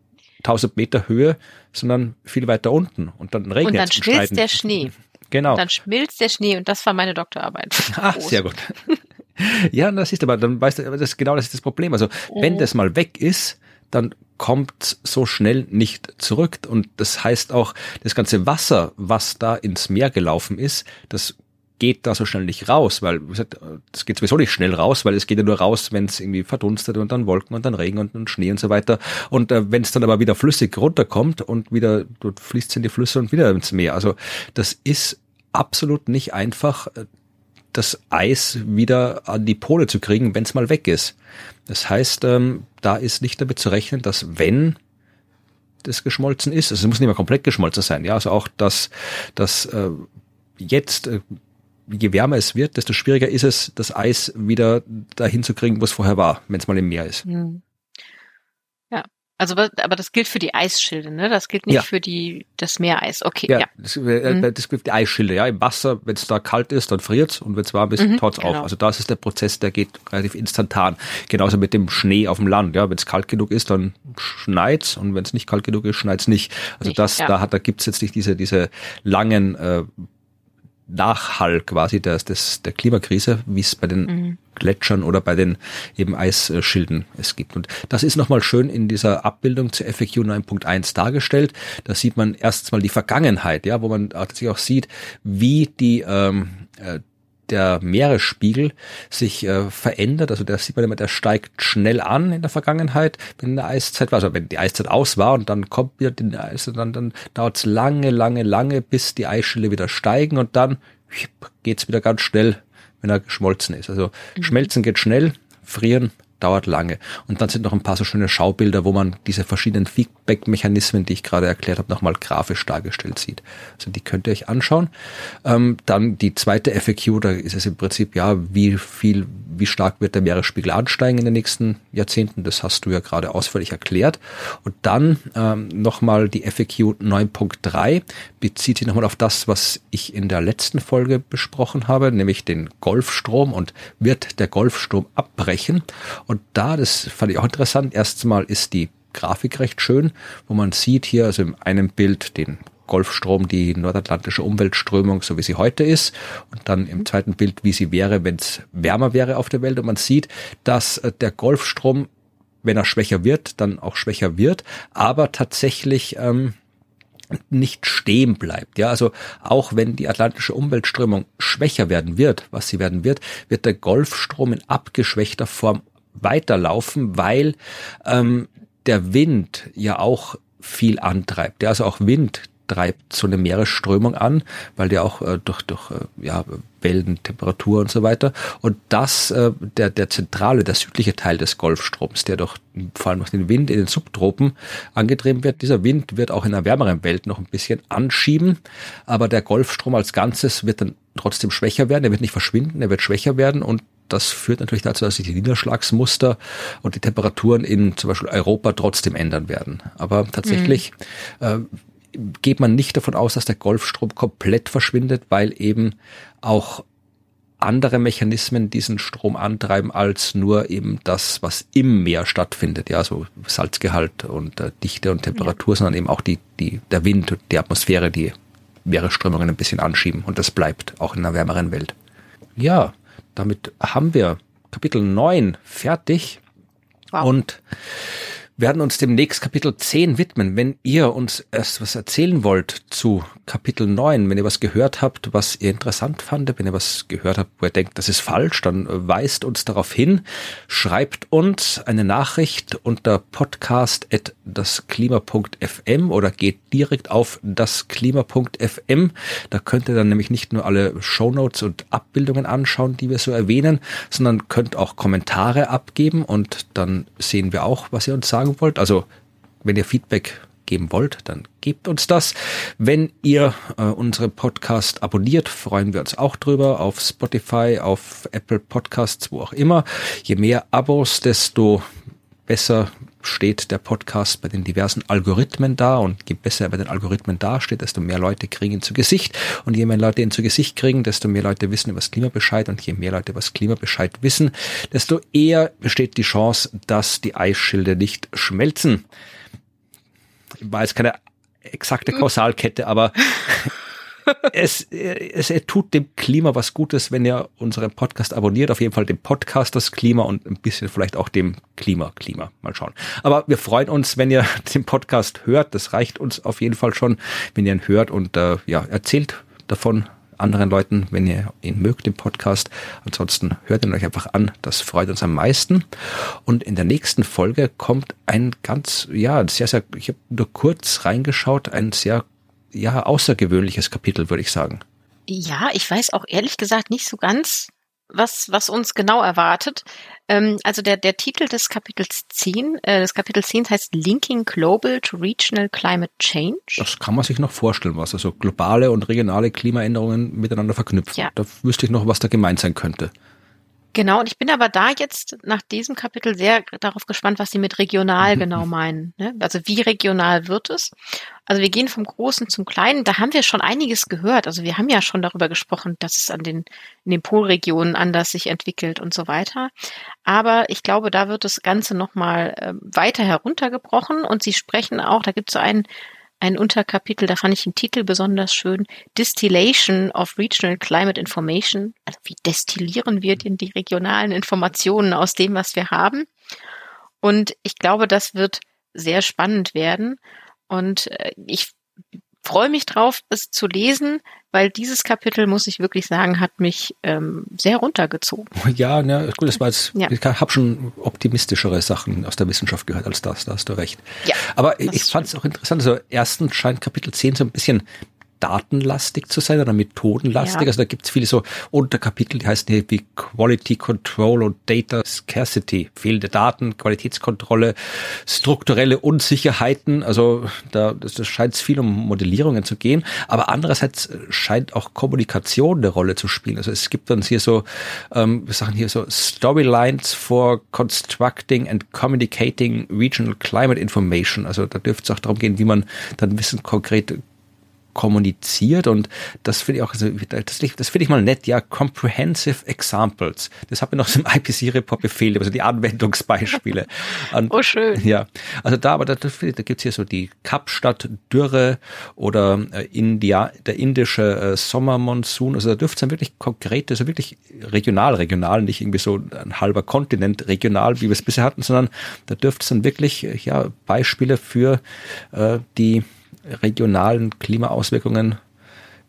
Speaker 3: 1000 Meter Höhe, sondern viel weiter unten. Und dann regnet es.
Speaker 2: Und dann schmilzt der Schnee.
Speaker 3: Genau.
Speaker 2: Und dann schmilzt der Schnee und das war meine Doktorarbeit. <laughs>
Speaker 3: Ah, sehr gut. <laughs> ja, das ist aber, dann weißt du, das genau das ist das Problem. Also, wenn mhm. das mal weg ist, dann kommt so schnell nicht zurück. Und das heißt auch, das ganze Wasser, was da ins Meer gelaufen ist, das geht da so schnell nicht raus, weil gesagt, das geht sowieso nicht schnell raus, weil es geht ja nur raus, wenn es irgendwie verdunstet und dann Wolken und dann Regen und dann Schnee und so weiter. Und äh, wenn es dann aber wieder flüssig runterkommt und wieder fließt es in die Flüsse und wieder ins Meer. Also das ist absolut nicht einfach, äh, das Eis wieder an die Pole zu kriegen, wenn es mal weg ist. Das heißt, ähm, da ist nicht damit zu rechnen, dass wenn das geschmolzen ist, also es muss nicht mehr komplett geschmolzen sein, ja, also auch dass das äh, jetzt äh, je wärmer es wird, desto schwieriger ist es, das Eis wieder dahin zu kriegen, wo es vorher war, wenn es mal im Meer ist.
Speaker 2: Mhm. Ja, also aber das gilt für die Eisschilde, ne? Das gilt nicht ja. für die das Meereis. Okay, ja. ja.
Speaker 3: Das, äh, mhm. das gilt für die Eisschilde, ja. Im Wasser, wenn es da kalt ist, dann friert's und wenn es warm ist, mhm, taut's genau. auf. Also das ist der Prozess, der geht relativ instantan. Genauso mit dem Schnee auf dem Land, ja. Wenn es kalt genug ist, dann schneit's und wenn es nicht kalt genug ist, schneit's nicht. Also nicht, das, ja. da hat, da gibt's jetzt nicht diese diese langen äh, Nachhall quasi des, des, der Klimakrise, wie es bei den mhm. Gletschern oder bei den eben Eisschilden es gibt. Und das ist nochmal schön in dieser Abbildung zur FAQ 9.1 dargestellt. Da sieht man erstens mal die Vergangenheit, ja, wo man tatsächlich auch sieht, wie die ähm, äh, der Meeresspiegel sich äh, verändert. Also da sieht man immer, der steigt schnell an in der Vergangenheit, wenn eine Eiszeit war. Also wenn die Eiszeit aus war und dann kommt wieder die Eis, dann, dann dauert es lange, lange, lange, bis die Eisschilde wieder steigen und dann geht's wieder ganz schnell, wenn er geschmolzen ist. Also mhm. schmelzen geht schnell, frieren dauert lange. Und dann sind noch ein paar so schöne Schaubilder, wo man diese verschiedenen Feedback-Mechanismen, die ich gerade erklärt habe, nochmal grafisch dargestellt sieht. Also die könnt ihr euch anschauen. Ähm, dann die zweite FAQ, da ist es im Prinzip, ja, wie viel, wie stark wird der Meeresspiegel ansteigen in den nächsten Jahrzehnten? Das hast du ja gerade ausführlich erklärt. Und dann ähm, nochmal die FAQ 9.3 bezieht sich nochmal auf das, was ich in der letzten Folge besprochen habe, nämlich den Golfstrom und wird der Golfstrom abbrechen? Da, das fand ich auch interessant, erstmal ist die Grafik recht schön, wo man sieht hier also in einem Bild den Golfstrom, die nordatlantische Umweltströmung, so wie sie heute ist, und dann im zweiten Bild, wie sie wäre, wenn es wärmer wäre auf der Welt. Und man sieht, dass äh, der Golfstrom, wenn er schwächer wird, dann auch schwächer wird, aber tatsächlich ähm, nicht stehen bleibt. Ja, also auch wenn die atlantische Umweltströmung schwächer werden wird, was sie werden wird, wird der Golfstrom in abgeschwächter Form weiterlaufen, weil ähm, der Wind ja auch viel antreibt. Also auch Wind treibt so eine Meeresströmung an, weil der auch äh, durch, durch äh, ja, Wellen, Temperatur und so weiter. Und das, äh, der, der zentrale, der südliche Teil des Golfstroms, der durch vor allem durch den Wind in den Subtropen angetrieben wird, dieser Wind wird auch in einer wärmeren Welt noch ein bisschen anschieben, aber der Golfstrom als Ganzes wird dann trotzdem schwächer werden, er wird nicht verschwinden, er wird schwächer werden und das führt natürlich dazu, dass sich die Niederschlagsmuster und die Temperaturen in zum Beispiel Europa trotzdem ändern werden. Aber tatsächlich mhm. äh, geht man nicht davon aus, dass der Golfstrom komplett verschwindet, weil eben auch andere Mechanismen diesen Strom antreiben als nur eben das, was im Meer stattfindet, ja, so Salzgehalt und äh, Dichte und Temperatur, ja. sondern eben auch die, die, der Wind und die Atmosphäre, die Meeresströmungen ein bisschen anschieben und das bleibt auch in einer wärmeren Welt. Ja, damit haben wir Kapitel 9 fertig wow. und werden uns demnächst Kapitel 10 widmen. Wenn ihr uns erst was erzählen wollt zu Kapitel 9, wenn ihr was gehört habt, was ihr interessant fandet, wenn ihr was gehört habt, wo ihr denkt, das ist falsch, dann weist uns darauf hin, schreibt uns eine Nachricht unter podcast.dasklima.fm oder geht direkt auf dasklima.fm. Da könnt ihr dann nämlich nicht nur alle Shownotes und Abbildungen anschauen, die wir so erwähnen, sondern könnt auch Kommentare abgeben und dann sehen wir auch, was ihr uns sagen wollt. Also wenn ihr Feedback geben wollt, dann gebt uns das. Wenn ihr äh, unsere Podcast abonniert, freuen wir uns auch drüber auf Spotify, auf Apple Podcasts, wo auch immer. Je mehr Abos, desto besser steht der Podcast bei den diversen Algorithmen da und je besser er bei den Algorithmen dasteht, desto mehr Leute kriegen ihn zu Gesicht. Und je mehr Leute ihn zu Gesicht kriegen, desto mehr Leute wissen über das Klimabescheid. Und je mehr Leute über das Klimabescheid wissen, desto eher besteht die Chance, dass die Eisschilde nicht schmelzen. War jetzt keine exakte Kausalkette, aber es, es, es tut dem Klima was Gutes, wenn ihr unseren Podcast abonniert. Auf jeden Fall dem Podcast das Klima und ein bisschen vielleicht auch dem Klima, Klima. Mal schauen. Aber wir freuen uns, wenn ihr <laughs> den Podcast hört. Das reicht uns auf jeden Fall schon, wenn ihr ihn hört und äh, ja, erzählt davon, anderen Leuten, wenn ihr ihn mögt, den Podcast. Ansonsten hört ihn euch einfach an. Das freut uns am meisten. Und in der nächsten Folge kommt ein ganz, ja, sehr, sehr, ich habe nur kurz reingeschaut, ein sehr, ja, außergewöhnliches Kapitel, würde ich sagen.
Speaker 2: Ja, ich weiß auch ehrlich gesagt nicht so ganz, was, was uns genau erwartet. Ähm, also der, der Titel des Kapitels 10, äh, des Kapitel 10 heißt Linking Global to Regional Climate Change.
Speaker 3: Das kann man sich noch vorstellen, was also globale und regionale Klimaänderungen miteinander verknüpfen. Ja. Da wüsste ich noch, was da gemeint sein könnte.
Speaker 2: Genau, und ich bin aber da jetzt nach diesem Kapitel sehr darauf gespannt, was Sie mit regional genau meinen. Ne? Also wie regional wird es? Also wir gehen vom Großen zum Kleinen. Da haben wir schon einiges gehört. Also wir haben ja schon darüber gesprochen, dass es an den, in den Polregionen anders sich entwickelt und so weiter. Aber ich glaube, da wird das Ganze nochmal äh, weiter heruntergebrochen und Sie sprechen auch, da gibt es so einen ein Unterkapitel, da fand ich den Titel besonders schön, Distillation of Regional Climate Information. Also wie destillieren wir denn die regionalen Informationen aus dem, was wir haben? Und ich glaube, das wird sehr spannend werden. Und äh, ich freue mich drauf, es zu lesen, weil dieses Kapitel, muss ich wirklich sagen, hat mich ähm, sehr runtergezogen. <laughs>
Speaker 3: Ja, ne, gut, das war jetzt, ja. ich habe schon optimistischere Sachen aus der Wissenschaft gehört als das, da hast du recht. Ja, Aber ich fand es auch interessant, also erstens scheint Kapitel 10 so ein bisschen datenlastig zu sein oder methodenlastig. Ja. Also da gibt es viele so Unterkapitel, die heißen hier wie Quality Control und Data Scarcity. Fehlende Daten, Qualitätskontrolle, strukturelle Unsicherheiten. Also da scheint viel um Modellierungen zu gehen. Aber andererseits scheint auch Kommunikation eine Rolle zu spielen. Also es gibt dann hier so, ähm, wir sagen hier so Storylines for Constructing and Communicating Regional Climate Information. Also da dürfte es auch darum gehen, wie man dann Wissen konkret kommuniziert und das finde ich auch, also, das, das finde ich mal nett, ja, Comprehensive Examples. Das hat mir noch so im IPC-Report befehlt, also die Anwendungsbeispiele.
Speaker 2: Und, <laughs> oh, schön.
Speaker 3: Ja, also da, aber da, da gibt's hier so die Kapstadt Dürre oder äh, India, der indische äh, Sommermonsun, also da dürfte es dann wirklich konkret, also wirklich regional, regional, nicht irgendwie so ein halber Kontinent regional, wie wir es bisher hatten, sondern da dürfte es dann wirklich, äh, ja, Beispiele für äh, die regionalen Klimaauswirkungen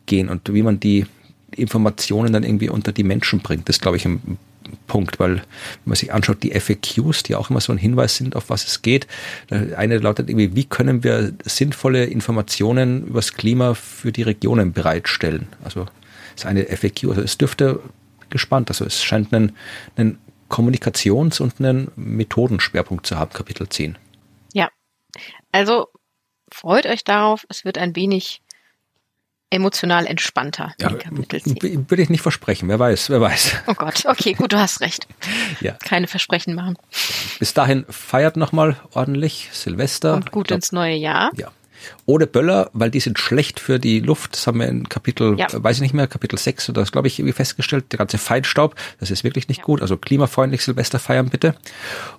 Speaker 3: gehen und wie man die Informationen dann irgendwie unter die Menschen bringt. Das glaube ich, ein Punkt, weil wenn man sich anschaut, die FAQs, die auch immer so ein Hinweis sind, auf was es geht. Eine lautet irgendwie, wie können wir sinnvolle Informationen über das Klima für die Regionen bereitstellen? Also ist eine FAQ, also es dürfte gespannt, also es scheint einen, einen Kommunikations- und einen Methodenschwerpunkt zu haben, Kapitel 10.
Speaker 2: Ja, also freut euch darauf. Es wird ein wenig emotional entspannter.
Speaker 3: Ja, würde ich nicht versprechen. Wer weiß, wer weiß.
Speaker 2: Oh Gott, okay, gut, du hast recht. ja. Keine Versprechen machen.
Speaker 3: Bis dahin feiert nochmal ordentlich Silvester.
Speaker 2: Und gut glaub, ins neue Jahr.
Speaker 3: Ja. Ohne Böller, weil die sind schlecht für die Luft. Das haben wir in Kapitel, ja. weiß ich nicht mehr, Kapitel 6 oder das glaube ich irgendwie festgestellt. Der ganze Feinstaub, das ist wirklich nicht ja. gut. Also klimafreundlich Silvester feiern bitte.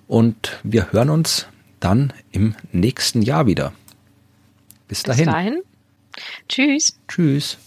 Speaker 3: Und wir hören uns dann im nächsten Jahr wieder. Bis dahin. Bis dahin.
Speaker 2: Tschüss.
Speaker 3: Tschüss.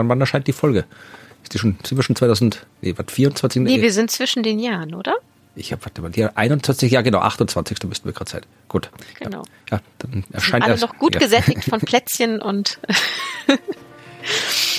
Speaker 3: Wann, wann erscheint die Folge? Ist die schon, sind wir schon 2000, nee, was, 24?
Speaker 2: Nee, wir sind zwischen den Jahren, oder?
Speaker 3: Ich habe, warte mal, die 21, ja genau, 28. müssten wir gerade sein. Gut.
Speaker 2: Genau.
Speaker 3: Ja, dann erscheint
Speaker 2: alle erst, noch gut ja. gesättigt von Plätzchen und <laughs> <laughs>